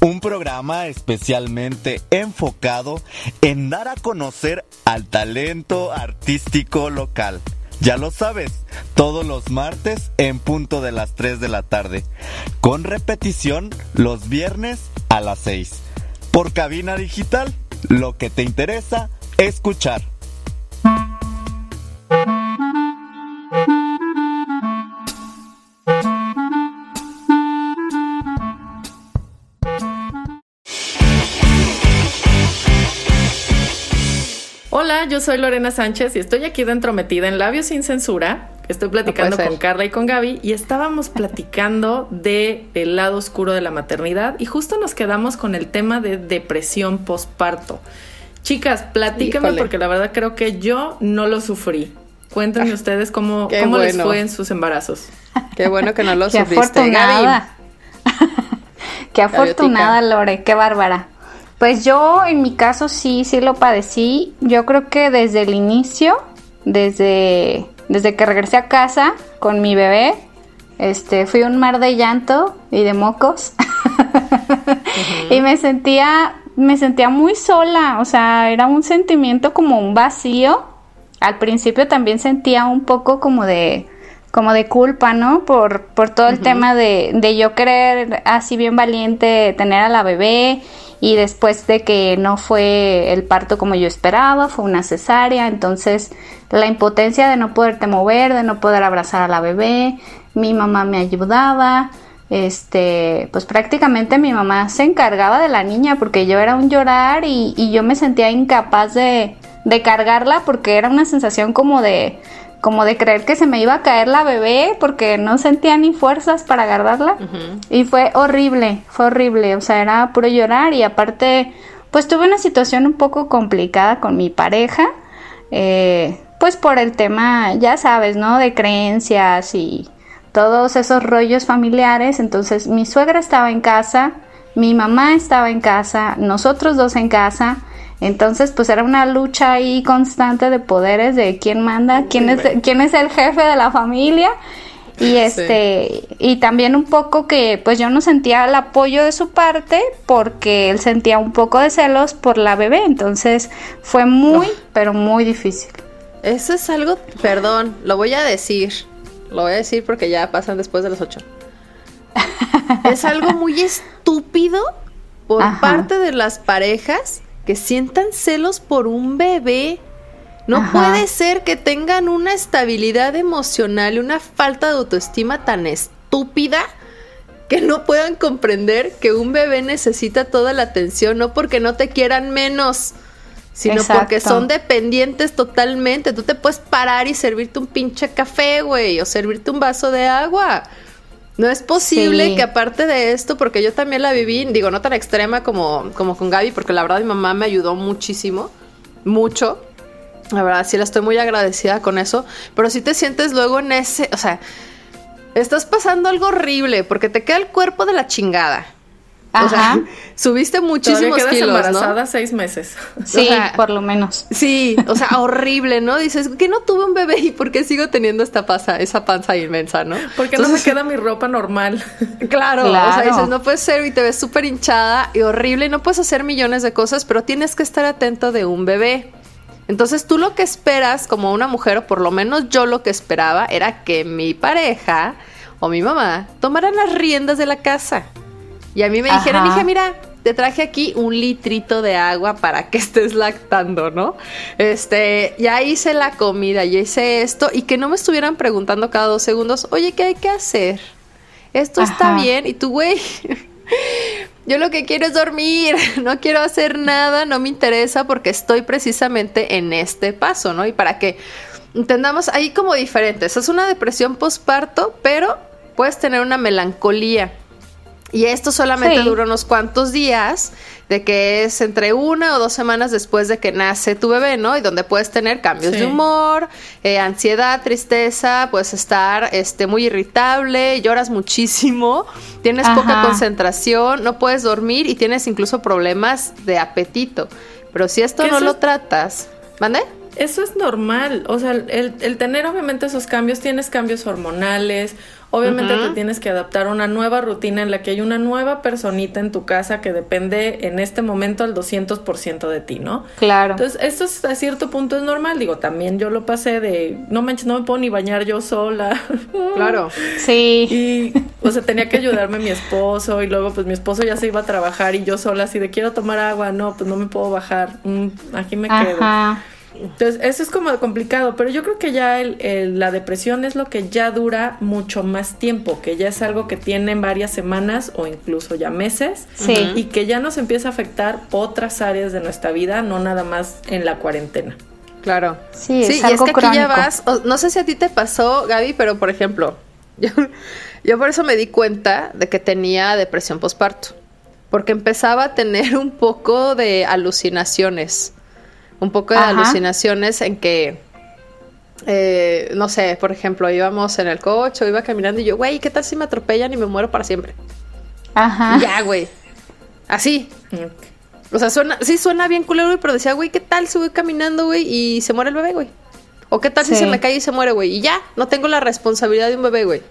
un programa especialmente enfocado en dar a conocer al talento artístico local. Ya lo sabes, todos los martes en punto de las 3 de la tarde, con repetición los viernes a las 6, por cabina digital lo que te interesa escuchar. Hola, yo soy Lorena Sánchez y estoy aquí dentro metida en Labios sin Censura. Estoy platicando con Carla y con Gaby y estábamos platicando de el lado oscuro de la maternidad y justo nos quedamos con el tema de depresión postparto. Chicas, platíquenme porque la verdad creo que yo no lo sufrí. Cuéntenme ah, ustedes cómo, cómo les fue en sus embarazos. Qué bueno que no lo (laughs) qué sufriste. Afortunada. (laughs) qué afortunada, Lore, qué bárbara. Pues yo en mi caso sí, sí lo padecí. Yo creo que desde el inicio, desde, desde que regresé a casa con mi bebé, este, fui un mar de llanto y de mocos. (laughs) Y me sentía, me sentía muy sola, o sea, era un sentimiento como un vacío. Al principio también sentía un poco como de, como de culpa, ¿no? Por, por todo el tema de, de yo querer así bien valiente tener a la bebé y después de que no fue el parto como yo esperaba, fue una cesárea, entonces la impotencia de no poderte mover, de no poder abrazar a la bebé, mi mamá me ayudaba, este, pues prácticamente mi mamá se encargaba de la niña porque yo era un llorar y, yo me sentía incapaz de, de cargarla porque era una sensación como de, como de creer que se me iba a caer la bebé porque no sentía ni fuerzas para agarrarla. Y fue horrible, fue horrible, o sea, era puro llorar y aparte pues tuve una situación un poco complicada con mi pareja, eh, pues por el tema, ya sabes, ¿no? De creencias y todos esos rollos familiares, entonces mi suegra estaba en casa, mi mamá estaba en casa, nosotros dos en casa, entonces, pues era una lucha ahí constante de poderes de quién manda, quién es, quién es el jefe de la familia. Y este, y también un poco que pues yo no sentía el apoyo de su parte porque él sentía un poco de celos por la bebé, entonces fue muy, pero muy difícil. Eso es algo, perdón, lo voy a decir, lo voy a decir porque ya pasan después de las ocho. es algo muy (laughs) estúpido por parte de las parejas que sientan celos por un bebé. No puede ser que tengan una estabilidad emocional y una falta de autoestima tan estúpida que no puedan comprender que un bebé necesita toda la atención, no porque no te quieran menos, sino porque son dependientes totalmente. Tú te puedes parar y servirte un pinche café, güey, o servirte un vaso de agua. No es posible que aparte de esto, porque yo también la viví, digo, no tan extrema como, como con Gaby, porque la verdad mi mamá me ayudó muchísimo, mucho. La verdad sí la estoy muy agradecida con eso, pero si te sientes luego en ese, o sea, estás pasando algo horrible porque te queda el cuerpo de la chingada. O sea, subiste muchísimos quedas kilos, embarazada seis meses. Sí, por lo menos. Sí, o sea, (laughs) horrible, ¿no? Dices, que no tuve un bebé y por qué sigo teniendo esta panza, esa panza inmensa, ¿no? Porque no me queda mi ropa normal. (laughs) Claro, o sea, dices, no puedes ser y te ves súper hinchada y horrible y no puedes hacer millones de cosas, pero tienes que estar atento de un bebé. Entonces tú lo que esperas como una mujer, o por lo menos yo lo que esperaba, era que mi pareja o mi mamá tomaran las riendas de la casa. Y a mí me dijeron, hija, mira, te traje aquí un litrito de agua para que estés lactando, ¿no? Este, ya hice la comida, ya hice esto, y que no me estuvieran preguntando cada dos segundos, oye, ¿qué hay que hacer? Esto está bien, y tú, güey, (laughs) yo lo que quiero es dormir, (laughs) no quiero hacer nada, no me interesa porque estoy precisamente en este paso, ¿no? Y para que entendamos ahí como diferentes, es una depresión postparto, pero puedes tener una melancolía. Y esto solamente Sí. dura unos cuantos días, de que es entre una o dos semanas después de que nace tu bebé, ¿no? Y donde puedes tener cambios Sí. de humor, eh, ansiedad, tristeza, puedes estar este, muy irritable, lloras muchísimo, tienes poca concentración, no puedes dormir y tienes incluso problemas de apetito. Pero si esto ¿Qué no lo es- tratas, ¿mande? Eso es normal, o sea, el, el tener obviamente esos cambios, tienes cambios hormonales, obviamente te tienes que adaptar a una nueva rutina en la que hay una nueva personita en tu casa que depende en este momento al 200% de ti, ¿no? Claro. Entonces, esto es- a cierto punto es normal, digo, también yo lo pasé de, no manches, no me puedo ni bañar yo sola. (laughs) Claro. Sí. Y, o sea, tenía que ayudarme mi esposo y luego pues mi esposo ya se iba a trabajar y yo sola así de quiero tomar agua, no, pues no me puedo bajar, Mm, aquí me quedo. Entonces, eso es como complicado, pero yo creo que ya el, el- la depresión es lo que ya dura mucho más tiempo, que ya es algo que tiene varias semanas o incluso ya meses, Sí. y que ya nos empieza a afectar otras áreas de nuestra vida, no nada más en la cuarentena. Claro. Sí, es y es algo que aquí ya crónico. vas, o- no sé si a ti te pasó, Gaby, pero por ejemplo, (laughs) yo, yo por eso me di cuenta de que tenía depresión postparto, porque empezaba a tener un poco de alucinaciones, un poco de Ajá. alucinaciones en que, eh, no sé, por ejemplo, íbamos en el coche, o iba caminando y yo, güey, ¿qué tal si me atropellan y me muero para siempre? Ajá. Ya, güey. Así. O sea, suena, sí suena bien culero, güey, pero decía, güey, ¿qué tal si voy caminando, güey, y se muere el bebé, güey? ¿O qué tal si se me cae y se muere, güey? Y ya, no tengo la responsabilidad de un bebé, güey.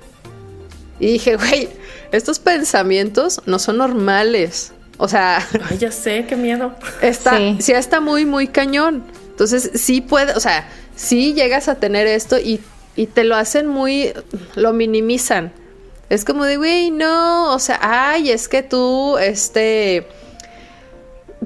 Y dije, güey, estos pensamientos no son normales. O sea, Ay, ya sé, qué miedo. está, Sí. sí. está muy, muy cañón. Entonces, sí puede, o sea, sí llegas a tener esto y, y te lo hacen muy, lo minimizan. Es como de, güey, no, o sea, ay, es que tú, este,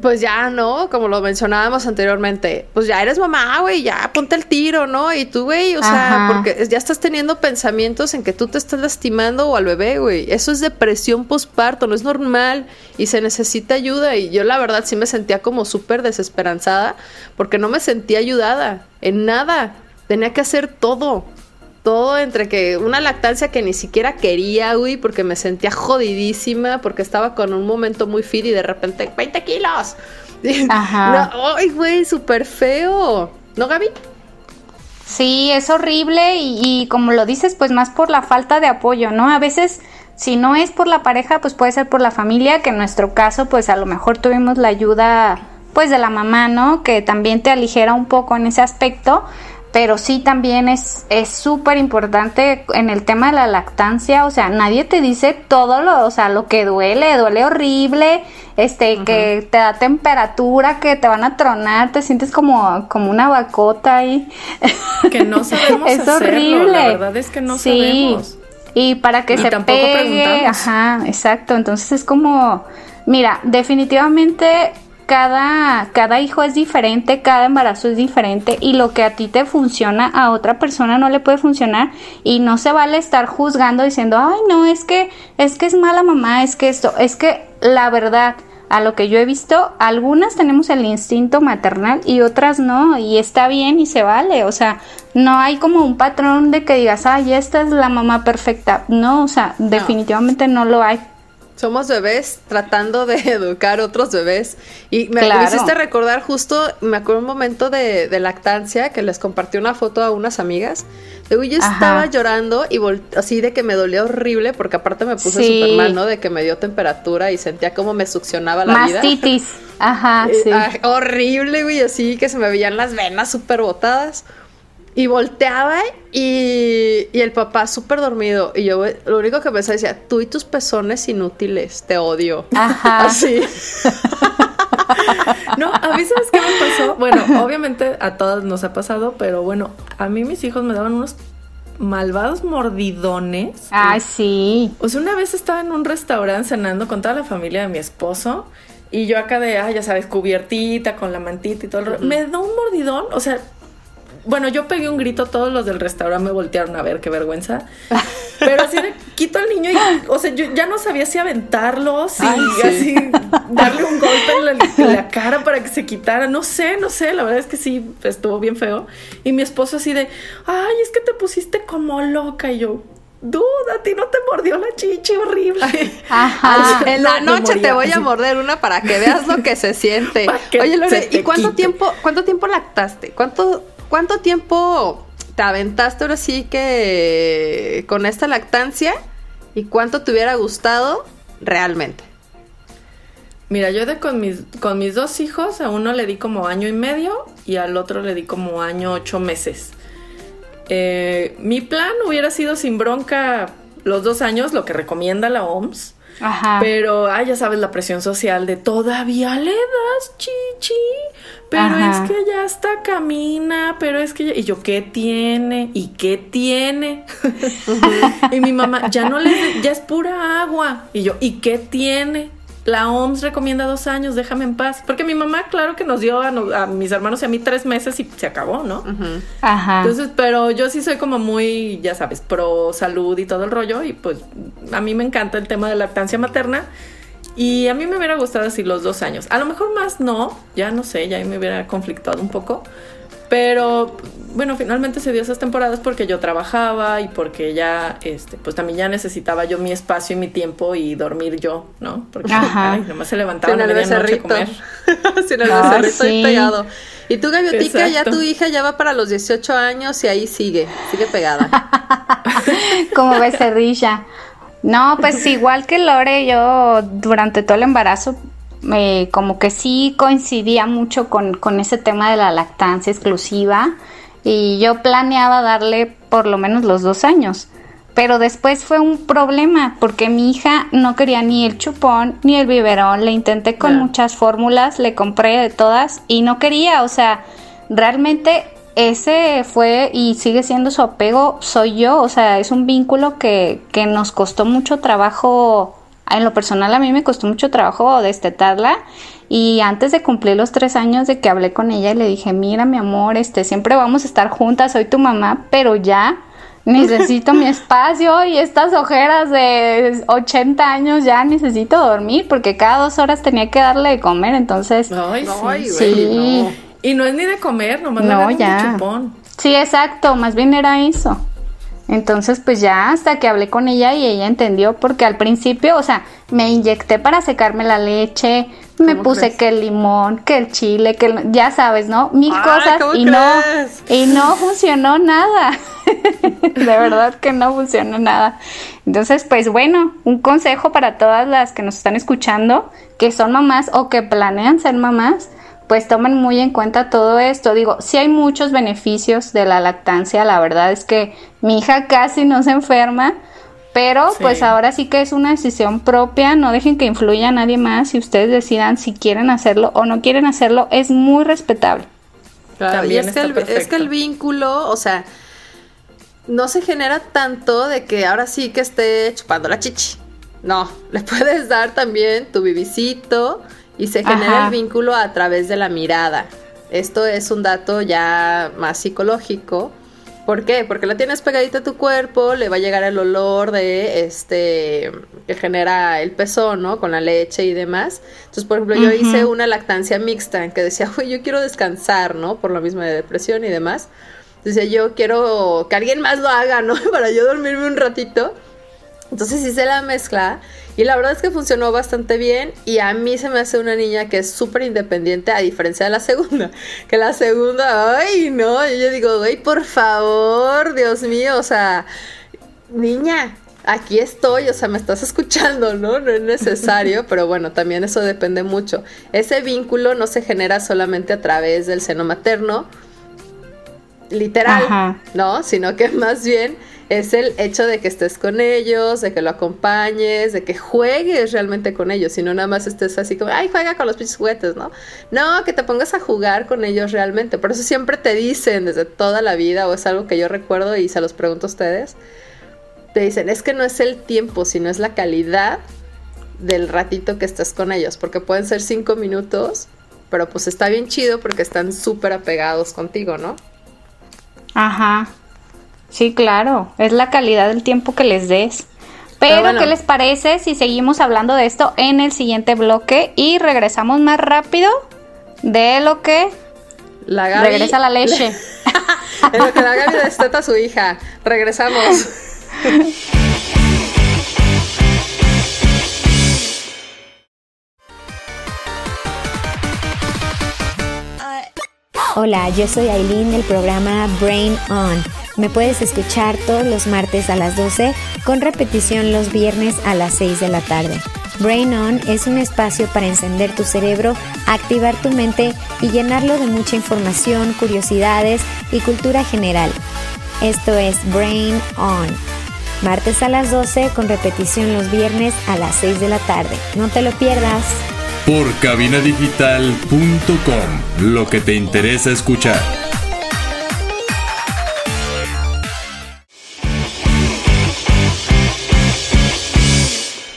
pues ya, ¿no? Como lo mencionábamos anteriormente, pues ya eres mamá, güey, ya ponte el tiro, ¿no? Y tú, güey, o sea, Ajá. porque ya estás teniendo pensamientos en que tú te estás lastimando o al bebé, güey. Eso es depresión postparto, no es normal y se necesita ayuda. Y yo la verdad sí me sentía como súper desesperanzada porque no me sentía ayudada en nada. Tenía que hacer todo. Todo entre que una lactancia que ni siquiera quería, güey, porque me sentía jodidísima, porque estaba con un momento muy fit y de repente, 20 kilos. (laughs) Ajá. No, ay, güey, súper feo. ¿No, Gaby? Sí, es horrible y, y como lo dices, pues más por la falta de apoyo, ¿no? A veces, si no es por la pareja, pues puede ser por la familia, que en nuestro caso, pues a lo mejor tuvimos la ayuda, pues de la mamá, ¿no? Que también te aligera un poco en ese aspecto, pero sí también es es súper importante en el tema de la lactancia, o sea, nadie te dice todo lo, o sea, lo que duele, duele horrible, este, que te da temperatura, que te van a tronar, te sientes como, como una vacota ahí. Que no (laughs) sabemos es hacerlo, horrible. la verdad es que no sí. sabemos. Y para que Y se tampoco pegue, ajá, exacto. Entonces es como, mira, definitivamente cada, cada hijo es diferente, cada embarazo es diferente y lo que a ti te funciona a otra persona no le puede funcionar y no se vale estar juzgando diciendo, ay no, es que, es que es mala mamá, es que esto, es que la verdad, a lo que yo he visto, algunas tenemos el instinto maternal y otras no, y está bien y se vale, o sea, no hay como un patrón de que digas, ay, esta es la mamá perfecta, no, o sea, definitivamente no lo hay. Somos bebés tratando de (laughs) educar otros bebés. Y me, Claro. me hiciste recordar justo, me acuerdo un momento de, de lactancia que les compartí una foto a unas amigas. Luego yo Ajá. estaba llorando y así de que me dolía horrible porque aparte me puse Sí. súper mal, ¿no? De que me dio temperatura y sentía como me succionaba la vida. Mastitis, (laughs) ajá, Eh, sí. ah, horrible, güey, así que se me veían las venas súper botadas. Y volteaba y, y el papá súper dormido. Y yo lo único que pensaba decía, tú y tus pezones inútiles, te odio. Ajá. (laughs) Así. No, a mí sabes qué me pasó. Bueno, obviamente a todas nos ha pasado, pero bueno, a mí mis hijos me daban unos malvados mordidones. Ay, sí. O sea, una vez estaba en un restaurante cenando con toda la familia de mi esposo y yo acá de, ah, ya sabes, cubiertita con la mantita y todo el rollo. Me da un mordidón, o sea, bueno, yo pegué un grito, todos los del restaurante me voltearon a ver, qué vergüenza. Pero así de, quito al niño y, o sea, yo ya no sabía si aventarlo, si Ay, sí. así darle un golpe en la, en la cara para que se quitara. No sé, no sé, la verdad es que sí, estuvo bien feo. Y mi esposo así de, ay, es que te pusiste como loca. Y yo, duda, a ti no te mordió la chichi horrible. (laughs) Ajá. En la noche te voy a morder una para que veas lo que se siente. (laughs) Oye, Lore, ¿y cuánto quite. tiempo, cuánto tiempo lactaste? ¿Cuánto, cuánto tiempo te aventaste ahora sí que con esta lactancia? ¿Y cuánto te hubiera gustado realmente? Mira, yo de con mis, con mis dos hijos, a uno le di como año y medio y al otro le di como año ocho meses. Eh, mi plan hubiera sido sin bronca los dos años, lo que recomienda la OMS. Ajá. Pero, ah, ya sabes, la presión social de todavía le das chichi, pero Ajá. es que ya hasta camina, pero es que ya... Y yo, ¿qué tiene? ¿Y qué tiene? (laughs) y mi mamá, ya no le, ya es pura agua. Y yo, ¿y qué tiene? La OMS recomienda dos años, déjame en paz. Porque mi mamá, claro que nos dio a, mis hermanos y a mí tres meses y se acabó, ¿no? Ajá. Entonces, pero yo sí soy como muy, ya sabes, pro salud y todo el rollo. Y pues a mí me encanta el tema de lactancia materna. Y a mí me hubiera gustado así los dos años. A lo mejor más no, ya no sé, ya me hubiera conflictuado un poco. Pero bueno, finalmente se dio esas temporadas porque yo trabajaba y porque ya, este, pues también ya necesitaba yo mi espacio y mi tiempo y dormir yo, ¿no? Porque Ajá. ay, nomás se levantaba a Sin medianoche a comer. (laughs) Sin el Ah, becerrito sí. pegado. Y tú, Gaviotica, ya tu hija ya va para los 18 años y ahí sigue, sigue pegada. (laughs) como becerrilla. No, pues igual que Lore, yo durante todo el embarazo, eh, como que sí coincidía mucho con, con ese tema de la lactancia exclusiva y yo planeaba darle por lo menos los dos años. Pero después fue un problema porque mi hija no quería ni el chupón ni el biberón. Le intenté con muchas fórmulas, le compré de todas y no quería. O sea, realmente ese fue y sigue siendo su apego, soy yo. O sea, es un vínculo que, que nos costó mucho trabajo. En lo personal a mí me costó mucho trabajo destetarla y antes de cumplir los tres años de que hablé con ella y le dije, mira mi amor, este, siempre vamos a estar juntas, soy tu mamá, pero ya necesito mi (laughs) espacio y estas ojeras de 80 años ya necesito dormir porque cada dos horas tenía que darle de comer, entonces... sí, Y no es ni de comer, nomás no, ya. chupón. Sí, exacto, más bien era eso. Entonces, pues ya hasta que hablé con ella y ella entendió, porque al principio, o sea, me inyecté para secarme la leche, me puse que el limón, que el chile, que ya sabes, ¿no? Mil cosas y no y no funcionó nada. (laughs) de verdad que no funcionó nada. Entonces, pues bueno, un consejo para todas las que nos están escuchando, que son mamás o que planean ser mamás, pues tomen muy en cuenta todo esto. Digo, sí hay muchos beneficios de la lactancia, la verdad es que mi hija casi no se enferma pero pues ahora sí que es una decisión propia, no dejen que influya a nadie más y ustedes decidan si quieren hacerlo o no quieren hacerlo, es muy respetable. Claro, y es que, el, es que el vínculo, o sea, no se genera tanto de que ahora sí que esté chupando la chichi. No, (laughs) le puedes dar también tu bibicito y se genera el vínculo a través de la mirada. Esto es un dato ya más psicológico ¿Por qué? Porque la tienes pegadita a tu cuerpo, le va a llegar el olor de este que genera el pezón, ¿no? Con la leche y demás. Entonces, por ejemplo, yo hice una lactancia mixta en que decía, uy, yo quiero descansar, ¿no? Por lo mismo de depresión y demás. Decía, yo quiero que alguien más lo haga, ¿no? (laughs) Para yo dormirme un ratito. Entonces hice la mezcla y la verdad es que funcionó bastante bien y a mí se me hace una niña que es súper independiente a diferencia de la segunda. (laughs) Que la segunda, ay, no, y yo digo, güey, por favor, Dios mío, o sea, niña, aquí estoy, o sea, me estás escuchando, ¿no? No es necesario, (laughs) pero bueno, también eso depende mucho. Ese vínculo no se genera solamente a través del seno materno, literal, ¿no? Sino que más bien es el hecho de que estés con ellos, de que lo acompañes, de que juegues realmente con ellos, y no nada más estés así como, ay, juega con los pinches juguetes, ¿no? No, que te pongas a jugar con ellos realmente. Por eso siempre te dicen desde toda la vida, o es algo que yo recuerdo y se los pregunto a ustedes, te dicen, es que no es el tiempo, sino es la calidad del ratito que estás con ellos, porque pueden ser cinco minutos, pero pues está bien chido porque están súper apegados contigo, ¿no? Ajá. Sí, claro, es la calidad del tiempo que les des. Pero, ¿qué les parece si seguimos hablando de esto en el siguiente bloque y regresamos más rápido de lo que la regresa la leche? (laughs) en lo que la Gaby desteta a su hija. Regresamos. Hola, yo soy Aileen del programa Brain On me puedes escuchar todos los martes a las 12 con repetición los viernes a las 6 de la tarde. Brain On es un espacio para encender tu cerebro, activar tu mente y llenarlo de mucha información, curiosidades y cultura general. Esto es Brain On. Martes a las 12 con repetición los viernes a las 6 de la tarde. No te lo pierdas. Por cabinadigital.com, lo que te interesa escuchar.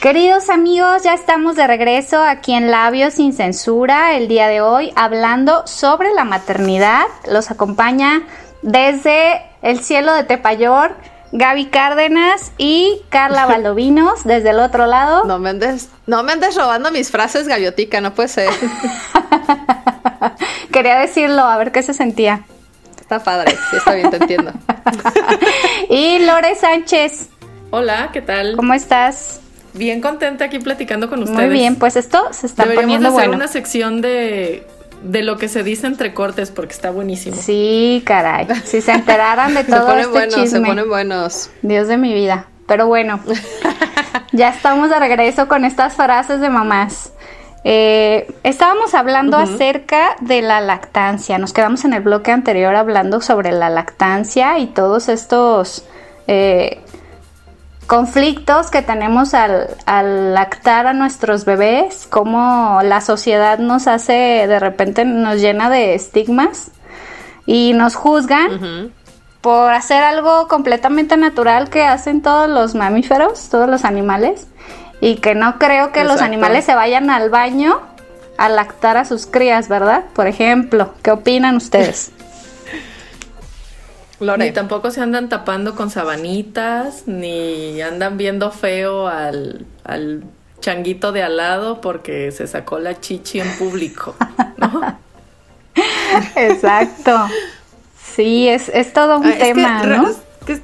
Queridos amigos, ya estamos de regreso aquí en Labios sin Censura el día de hoy hablando sobre la maternidad. Los acompaña desde el cielo de Tepayor Gaby Cárdenas y Carla (laughs) Valdovinos desde el otro lado. No me andes, no me andes robando mis frases, gaviotica, no puede ser. (laughs) Quería decirlo, a ver qué se sentía. Está padre, sí, está bien, te entiendo. (laughs) y Lore Sánchez. Hola, ¿qué tal? ¿Cómo estás? Bien contenta aquí platicando con ustedes. Muy bien, pues esto se está poniendo hacer una sección de de lo que se dice entre cortes porque está buenísimo. Sí, caray. Si se enteraran de (laughs) todo se ponen este buenos, Se ponen buenos. Dios de mi vida. Pero bueno, (laughs) ya estamos de regreso con estas frases de mamás. Eh, estábamos hablando acerca de la lactancia. Nos quedamos en el bloque anterior hablando sobre la lactancia y todos estos eh, conflictos que tenemos al, al, lactar a nuestros bebés, cómo la sociedad nos hace, de repente nos llena de estigmas y nos juzgan por hacer algo completamente natural que hacen todos los mamíferos, todos los animales, y que no creo que los animales se vayan al baño a lactar a sus crías, ¿verdad? Por ejemplo, ¿qué opinan ustedes? (laughs) Ni tampoco se andan tapando con sabanitas, ni andan viendo feo al, al changuito de al lado porque se sacó la chichi en público, ¿no? (laughs) Exacto. Sí, es, es todo un tema, es que, ¿no? Es que,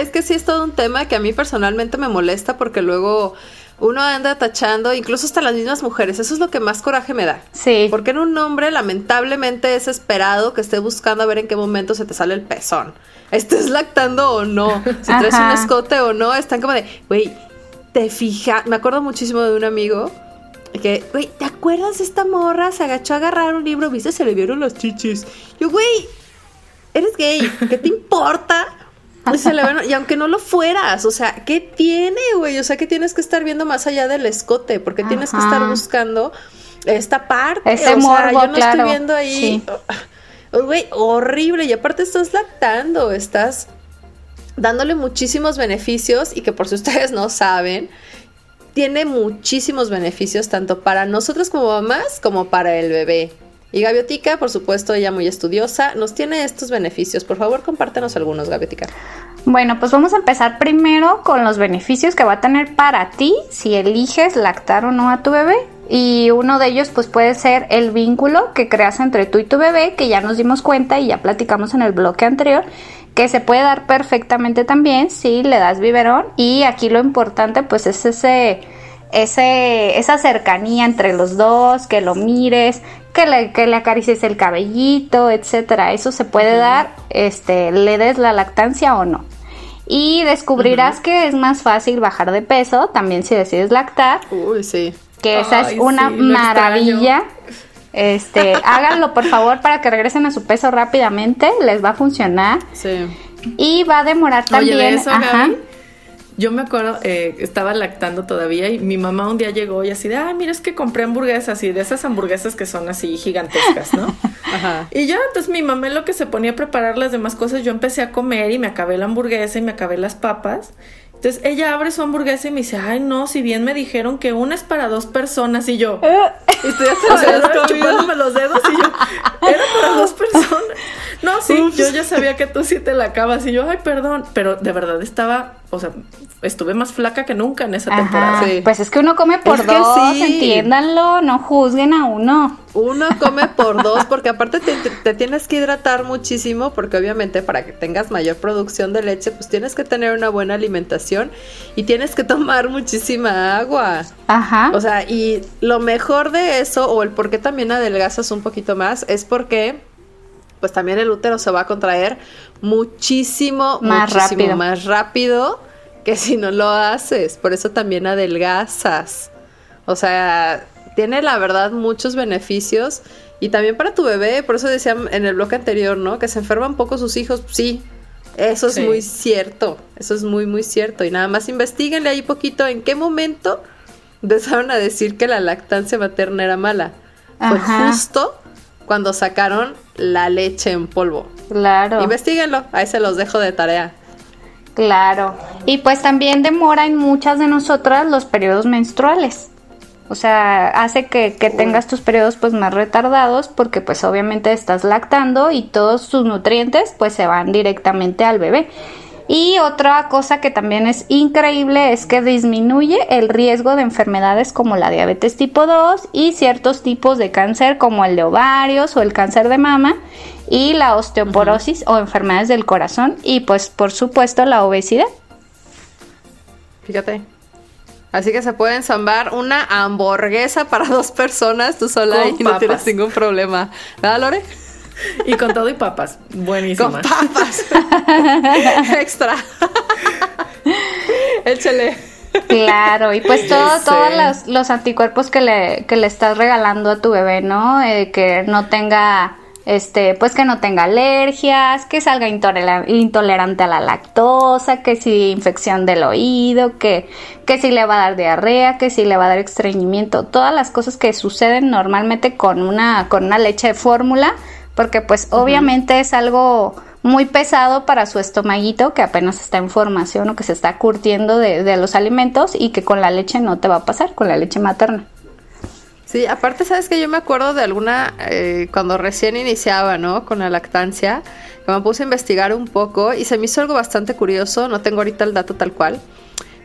es que sí es todo un tema que a mí personalmente me molesta porque luego uno anda tachando, incluso hasta las mismas mujeres. Eso es lo que más coraje me da. Sí. Porque en un hombre, lamentablemente, es esperado que esté buscando a ver en qué momento se te sale el pezón. Estés lactando o no. Si traes un escote o no. Están como de, güey, te fijas. Me acuerdo muchísimo de un amigo que, güey, ¿te acuerdas de esta morra? Se agachó a agarrar un libro, viste, se le vieron los chichis. Yo, güey, eres gay. ¿Qué te importa? (laughs) y aunque no lo fueras, o sea, ¿qué tiene, güey? O sea, que tienes que estar viendo más allá del escote, porque Ajá. tienes que estar buscando esta parte. Ese o morbo, sea, yo no claro. estoy viendo ahí. Sí. (laughs) Güey, horrible. Y aparte estás lactando, estás dándole muchísimos beneficios y que por si ustedes no saben, tiene muchísimos beneficios tanto para nosotros como mamás como para el bebé. Y Gaviotica, por supuesto, ella muy estudiosa, nos tiene estos beneficios. Por favor, compártenos algunos, Gaviotica. Bueno, pues vamos a empezar primero con los beneficios que va a tener para ti si eliges lactar o no a tu bebé. Y uno de ellos pues puede ser el vínculo que creas entre tú y tu bebé, que ya nos dimos cuenta y ya platicamos en el bloque anterior, que se puede dar perfectamente también si le das biberón. Y aquí lo importante pues es ese ese, esa cercanía entre los dos, que lo mires, que le, que le acaricies el cabellito, etcétera. Eso se puede uh -huh. dar, este, le des la lactancia o no. Y descubrirás uh -huh. que es más fácil bajar de peso, también si decides lactar. Uy, sí. Que esa Ay, es una sí, maravilla. Este, (laughs) háganlo por favor para que regresen a su peso rápidamente, les va a funcionar. Sí. Y va a demorar también. De eso, ajá. Gaby, yo me acuerdo, eh, estaba lactando todavía y mi mamá un día llegó y así de, ay, mira, es que compré hamburguesas y de esas hamburguesas que son así gigantescas, ¿no? (laughs) Ajá. Y ya, entonces mi mamá lo que se ponía a preparar las demás cosas, yo empecé a comer y me acabé la hamburguesa y me acabé las papas. Entonces ella abre su hamburguesa y me dice, ay, no, si bien me dijeron que una es para dos personas y yo, Y lo habías ¿sabes? comido. chupándome los dedos y yo, (laughs) era para dos personas. No, sí, Ups. yo ya sabía que tú sí te la acabas y yo, ay, perdón, pero de verdad estaba, o sea, estuve más flaca que nunca en esa temporada. Ajá. Sí. Pues es que uno come por Es que dos, sí. entiéndanlo, no juzguen a uno. Uno come por dos porque aparte te, te- te tienes que hidratar muchísimo porque obviamente para que tengas mayor producción de leche pues tienes que tener una buena alimentación y tienes que tomar muchísima agua. Ajá. O sea, y lo mejor de eso o el por qué también adelgazas un poquito más es porque pues también el útero se va a contraer muchísimo, Más muchísimo rápido. más rápido que si no lo haces. Por eso también adelgazas. O sea, tiene la verdad muchos beneficios y también para tu bebé. Por eso decía en el bloque anterior, ¿no? Que se enferman poco sus hijos. Sí, eso es Sí. muy cierto. Eso es muy, muy cierto. Y nada más investiguenle ahí poquito en qué momento empezaron a decir que la lactancia materna era mala. Fue Ajá. justo cuando sacaron la leche en polvo. Claro. Investíguenlo, ahí se los dejo de tarea. Claro. Y pues también demora en muchas de nosotras los periodos menstruales. O sea, hace que, que tengas tus periodos pues más retardados porque pues obviamente estás lactando y todos tus nutrientes pues se van directamente al bebé. Y otra cosa que también es increíble es que disminuye el riesgo de enfermedades como la diabetes tipo 2 y ciertos tipos de cáncer como el de ovarios o el cáncer de mama y la osteoporosis o enfermedades del corazón y pues por supuesto la obesidad. Fíjate. Así que se pueden zambar una hamburguesa para dos personas tú sola Con y no tienes ningún problema. ¿Verdad, Lore? Y con todo y papas, buenísima. Con papas. (laughs) Extra. Échale. Claro, y pues todo, todos los, los anticuerpos que le, que le estás regalando a tu bebé, ¿no? Eh, que no tenga este, pues que no tenga alergias, que salga intolerante a la lactosa, que si infección del oído, que, que si le va a dar diarrea, que si le va a dar estreñimiento, todas las cosas que suceden normalmente con una, con una leche de fórmula, porque pues obviamente es algo muy pesado para su estomaguito que apenas está en formación o que se está curtiendo de, de los alimentos y que con la leche no te va a pasar, con la leche materna. Sí, aparte, sabes que yo me acuerdo de alguna, eh, cuando recién iniciaba, ¿no? Con la lactancia, que me puse a investigar un poco y se me hizo algo bastante curioso, no tengo ahorita el dato tal cual,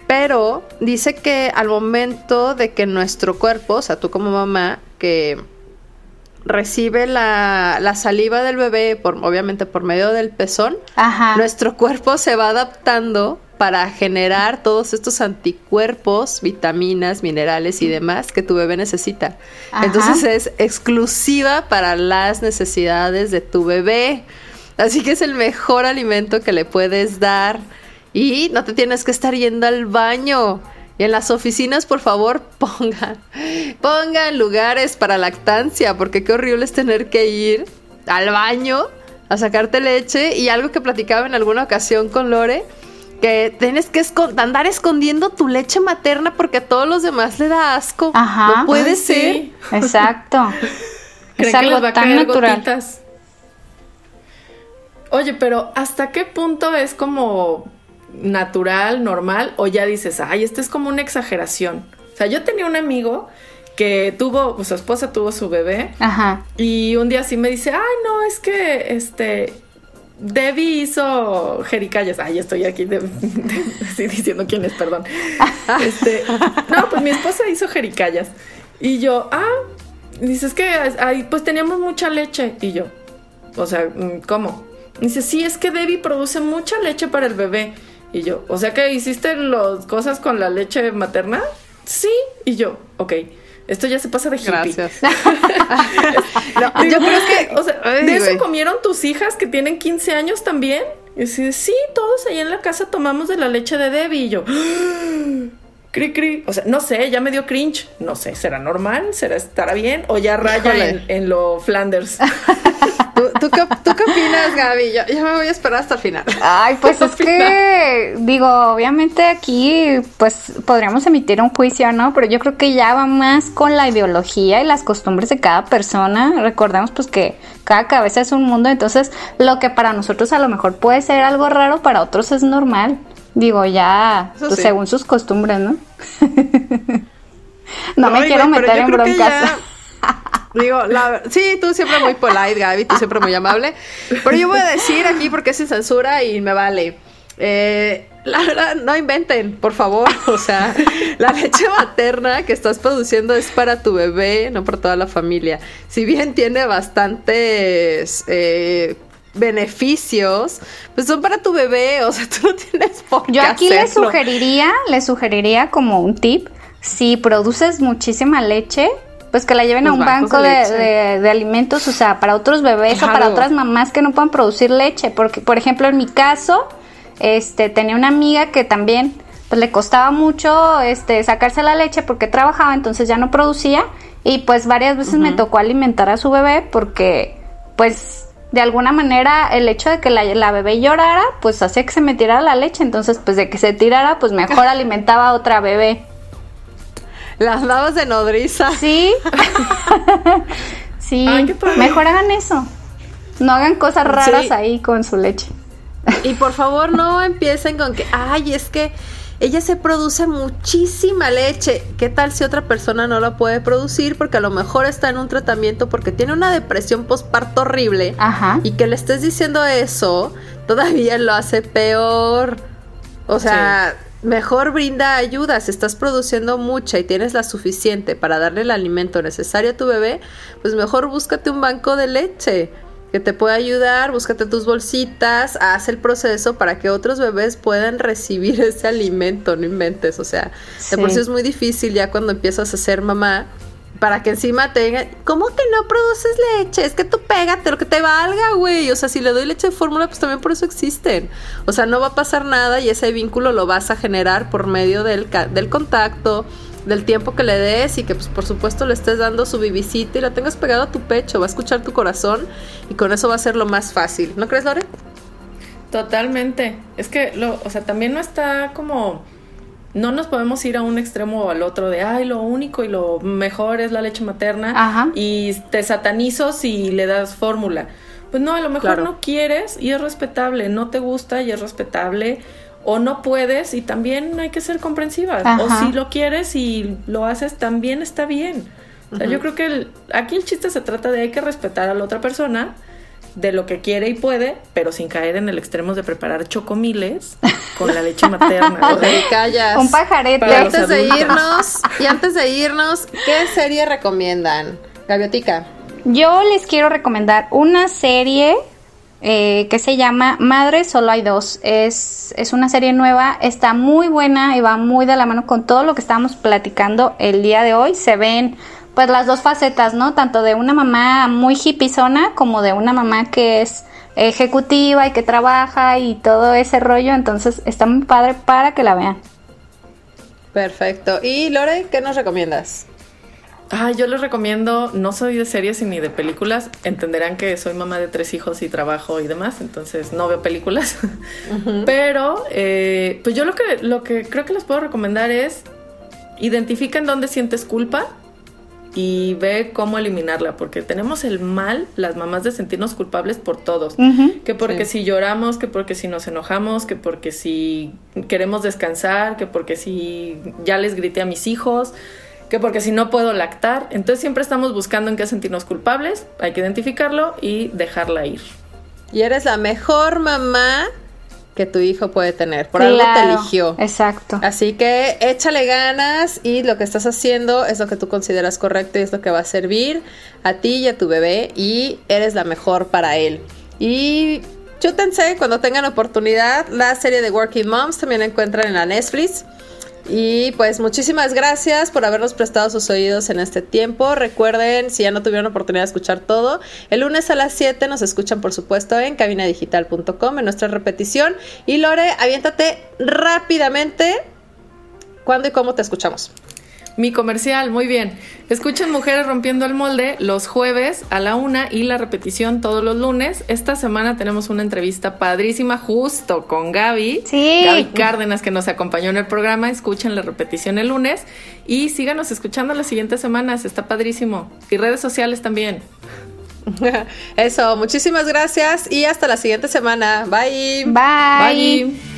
pero dice que al momento de que nuestro cuerpo, o sea, tú como mamá, que recibe la, la saliva del bebé, por, obviamente por medio del pezón, nuestro cuerpo se va adaptando para generar todos estos anticuerpos, vitaminas, minerales y demás que tu bebé necesita. Entonces es exclusiva para las necesidades de tu bebé. Así que es el mejor alimento que le puedes dar. Y no te tienes que estar yendo al baño. Y en las oficinas, por favor, (laughs) pongan, pongan lugares para lactancia, porque qué horrible es tener que ir al baño a sacarte leche. Y algo que platicaba en alguna ocasión con Lore, que tienes que andar escondiendo tu leche materna porque a todos los demás le da asco. Ajá. No puede ser. Exacto. (laughs) es algo tan natural. Oye, pero ¿hasta qué punto es como natural, normal? O ya dices, ay, esto es como una exageración. O sea, yo tenía un amigo que tuvo, pues su esposa tuvo su bebé. Ajá. Y un día sí me dice, ay, no, es que este, Debbie hizo jericayas. Ay, estoy aquí diciendo quién es, perdón. (laughs) Este, no, pues mi esposa hizo jericayas. Y yo, ah, dices que ahí pues teníamos mucha leche. Y yo, o sea, mm, ¿cómo? Dice, sí, es que Debbie produce mucha leche para el bebé. Y yo, o sea que hiciste las cosas con la leche materna? Sí. Y yo, ok esto ya se pasa de hippie. Gracias. (laughs) yo creo que, o sea, ¿de eso comieron tus hijas que tienen 15 años también? Y dice, sí, todos ahí en la casa tomamos de la leche de Debbie. Y yo, (gasps) cri cri. O sea, no sé, ya me dio cringe. No sé, ¿será normal? ¿Será estará bien? ¿O ya raya en, en, lo Flanders? (laughs) ¿Tú, qué, opinas, Gaby? Yo, me voy a esperar hasta el final. Ay, pues (laughs) es que, digo, obviamente aquí, pues podríamos emitir un juicio, ¿no? Pero yo creo que ya va más con la ideología y las costumbres de cada persona. Recordemos, pues, que cada cabeza es un mundo, entonces lo que para nosotros a lo mejor puede ser algo raro, para otros es normal. Digo, ya, pues, según sus costumbres, ¿no? (laughs) no, me quiero meter en broncas. (laughs) Digo, la, sí, tú siempre muy polite, Gaby, tú siempre muy amable. Pero yo voy a decir aquí porque es sin censura y me vale. Eh, la verdad, no inventen, por favor. (laughs) O sea, la leche materna que estás produciendo es para tu bebé, no para toda la familia. Si bien tiene bastantes eh, beneficios, pues son para tu bebé. O sea, (laughs) tú no tienes por qué Yo aquí le sugeriría, le sugeriría como un tip. Si produces muchísima leche, pues que la lleven a un banco de, alimentos, o sea, para otros bebés o para otras mamás que no puedan producir leche, porque por ejemplo en mi caso, este, tenía una amiga que también pues le costaba mucho este sacarse la leche porque trabajaba, entonces ya no producía y pues varias veces me tocó alimentar a su bebé porque pues de alguna manera el hecho de que la, la, bebé llorara, pues hacía que se me tirara la leche, entonces pues de que se tirara, pues mejor (laughs) alimentaba a otra bebé. Las lavas de nodriza. Sí. (laughs) sí. Mejor hagan eso. No hagan cosas raras ahí con su leche. Y por favor no empiecen con que, ay, es que ella se produce muchísima leche. ¿Qué tal si otra persona no la puede producir porque a lo mejor está en un tratamiento porque tiene una depresión postparto horrible? Ajá. Y que le estés diciendo eso todavía lo hace peor. O sea, Mejor brinda ayuda. Si estás produciendo mucha y tienes la suficiente para darle el alimento necesario a tu bebé, pues mejor búscate un banco de leche que te pueda ayudar, búscate tus bolsitas, haz el proceso para que otros bebés puedan recibir (laughs) ese alimento, no inventes, o sea, de por sí es muy difícil ya cuando empiezas a ser mamá para que encima tenga. ¿Cómo que no produces leche? Es que tú pégate lo que te valga, güey. O sea, si le doy leche de fórmula, pues también por eso existen. O sea, no va a pasar nada y ese vínculo lo vas a generar por medio del, del contacto, del tiempo que le des y que, pues, por supuesto, le estés dando su bibicita y la tengas pegado a tu pecho. Va a escuchar tu corazón y con eso va a ser lo más fácil. ¿No crees, Lore? Totalmente. Es que, lo, o sea, también no está como no nos podemos ir a un extremo o al otro de, ay, lo único y lo mejor es la leche materna y te satanizo si le das fórmula. Pues no, a lo mejor no quieres y es respetable, no te gusta y es respetable, o no puedes y también hay que ser comprensivas. O si lo quieres y lo haces, también está bien. O sea, yo creo que aquí el chiste se trata de hay que respetar a la otra persona de lo que quiere y puede, pero sin caer en el extremo de preparar chocomiles con la leche materna. (laughs) callas. Un pajarete. Y antes de irnos, y antes de irnos, ¿qué serie recomiendan? Gaviotica. Yo les quiero recomendar una serie eh, que se llama Madre Solo hay dos. Es, es una serie nueva, está muy buena y va muy de la mano con todo lo que estamos platicando el día de hoy. Se ven pues las dos facetas, ¿no? Tanto de una mamá muy zona como de una mamá que es ejecutiva y que trabaja y todo ese rollo. Entonces está muy padre para que la vean. Perfecto. ¿Y Lore, qué nos recomiendas? Ah, yo les recomiendo, no soy de series ni de películas, entenderán que soy mamá de tres hijos y trabajo y demás, entonces no veo películas, (laughs) pero eh, pues yo lo que, lo que creo que les puedo recomendar es identifiquen dónde sientes culpa y ve cómo eliminarla, porque tenemos el mal, las mamás, de sentirnos culpables por todos. Que porque si lloramos, que porque si nos enojamos, que porque si queremos descansar, que porque si ya les grité a mis hijos, que porque si no puedo lactar. Entonces siempre estamos buscando en qué sentirnos culpables, hay que identificarlo y dejarla ir. Y eres la mejor mamá que tu hijo puede tener. Por algo te eligió. Exacto. Así que échale ganas y lo que estás haciendo es lo que tú consideras correcto y es lo que va a servir a ti y a tu bebé y eres la mejor para él. Y yo pensé, cuando tengan oportunidad, la serie de Working Moms también la encuentran en la Netflix. Y pues muchísimas gracias por habernos prestado sus oídos en este tiempo. Recuerden, si ya no tuvieron oportunidad de escuchar todo, el lunes a las 7 nos escuchan por supuesto en cabinadigital.com en nuestra repetición. Y Lore, aviéntate rápidamente cuándo y cómo te escuchamos. Mi comercial, muy bien. Escuchen Mujeres Rompiendo el Molde los jueves a la una y la repetición todos los lunes. Esta semana tenemos una entrevista padrísima justo con Gaby. Sí. Gaby Cárdenas que nos acompañó en el programa. Escuchen la repetición el lunes y síganos escuchando las siguientes semanas. Está padrísimo. Y redes sociales también. (laughs) Eso, muchísimas gracias y hasta la siguiente semana. Bye. Bye. Bye.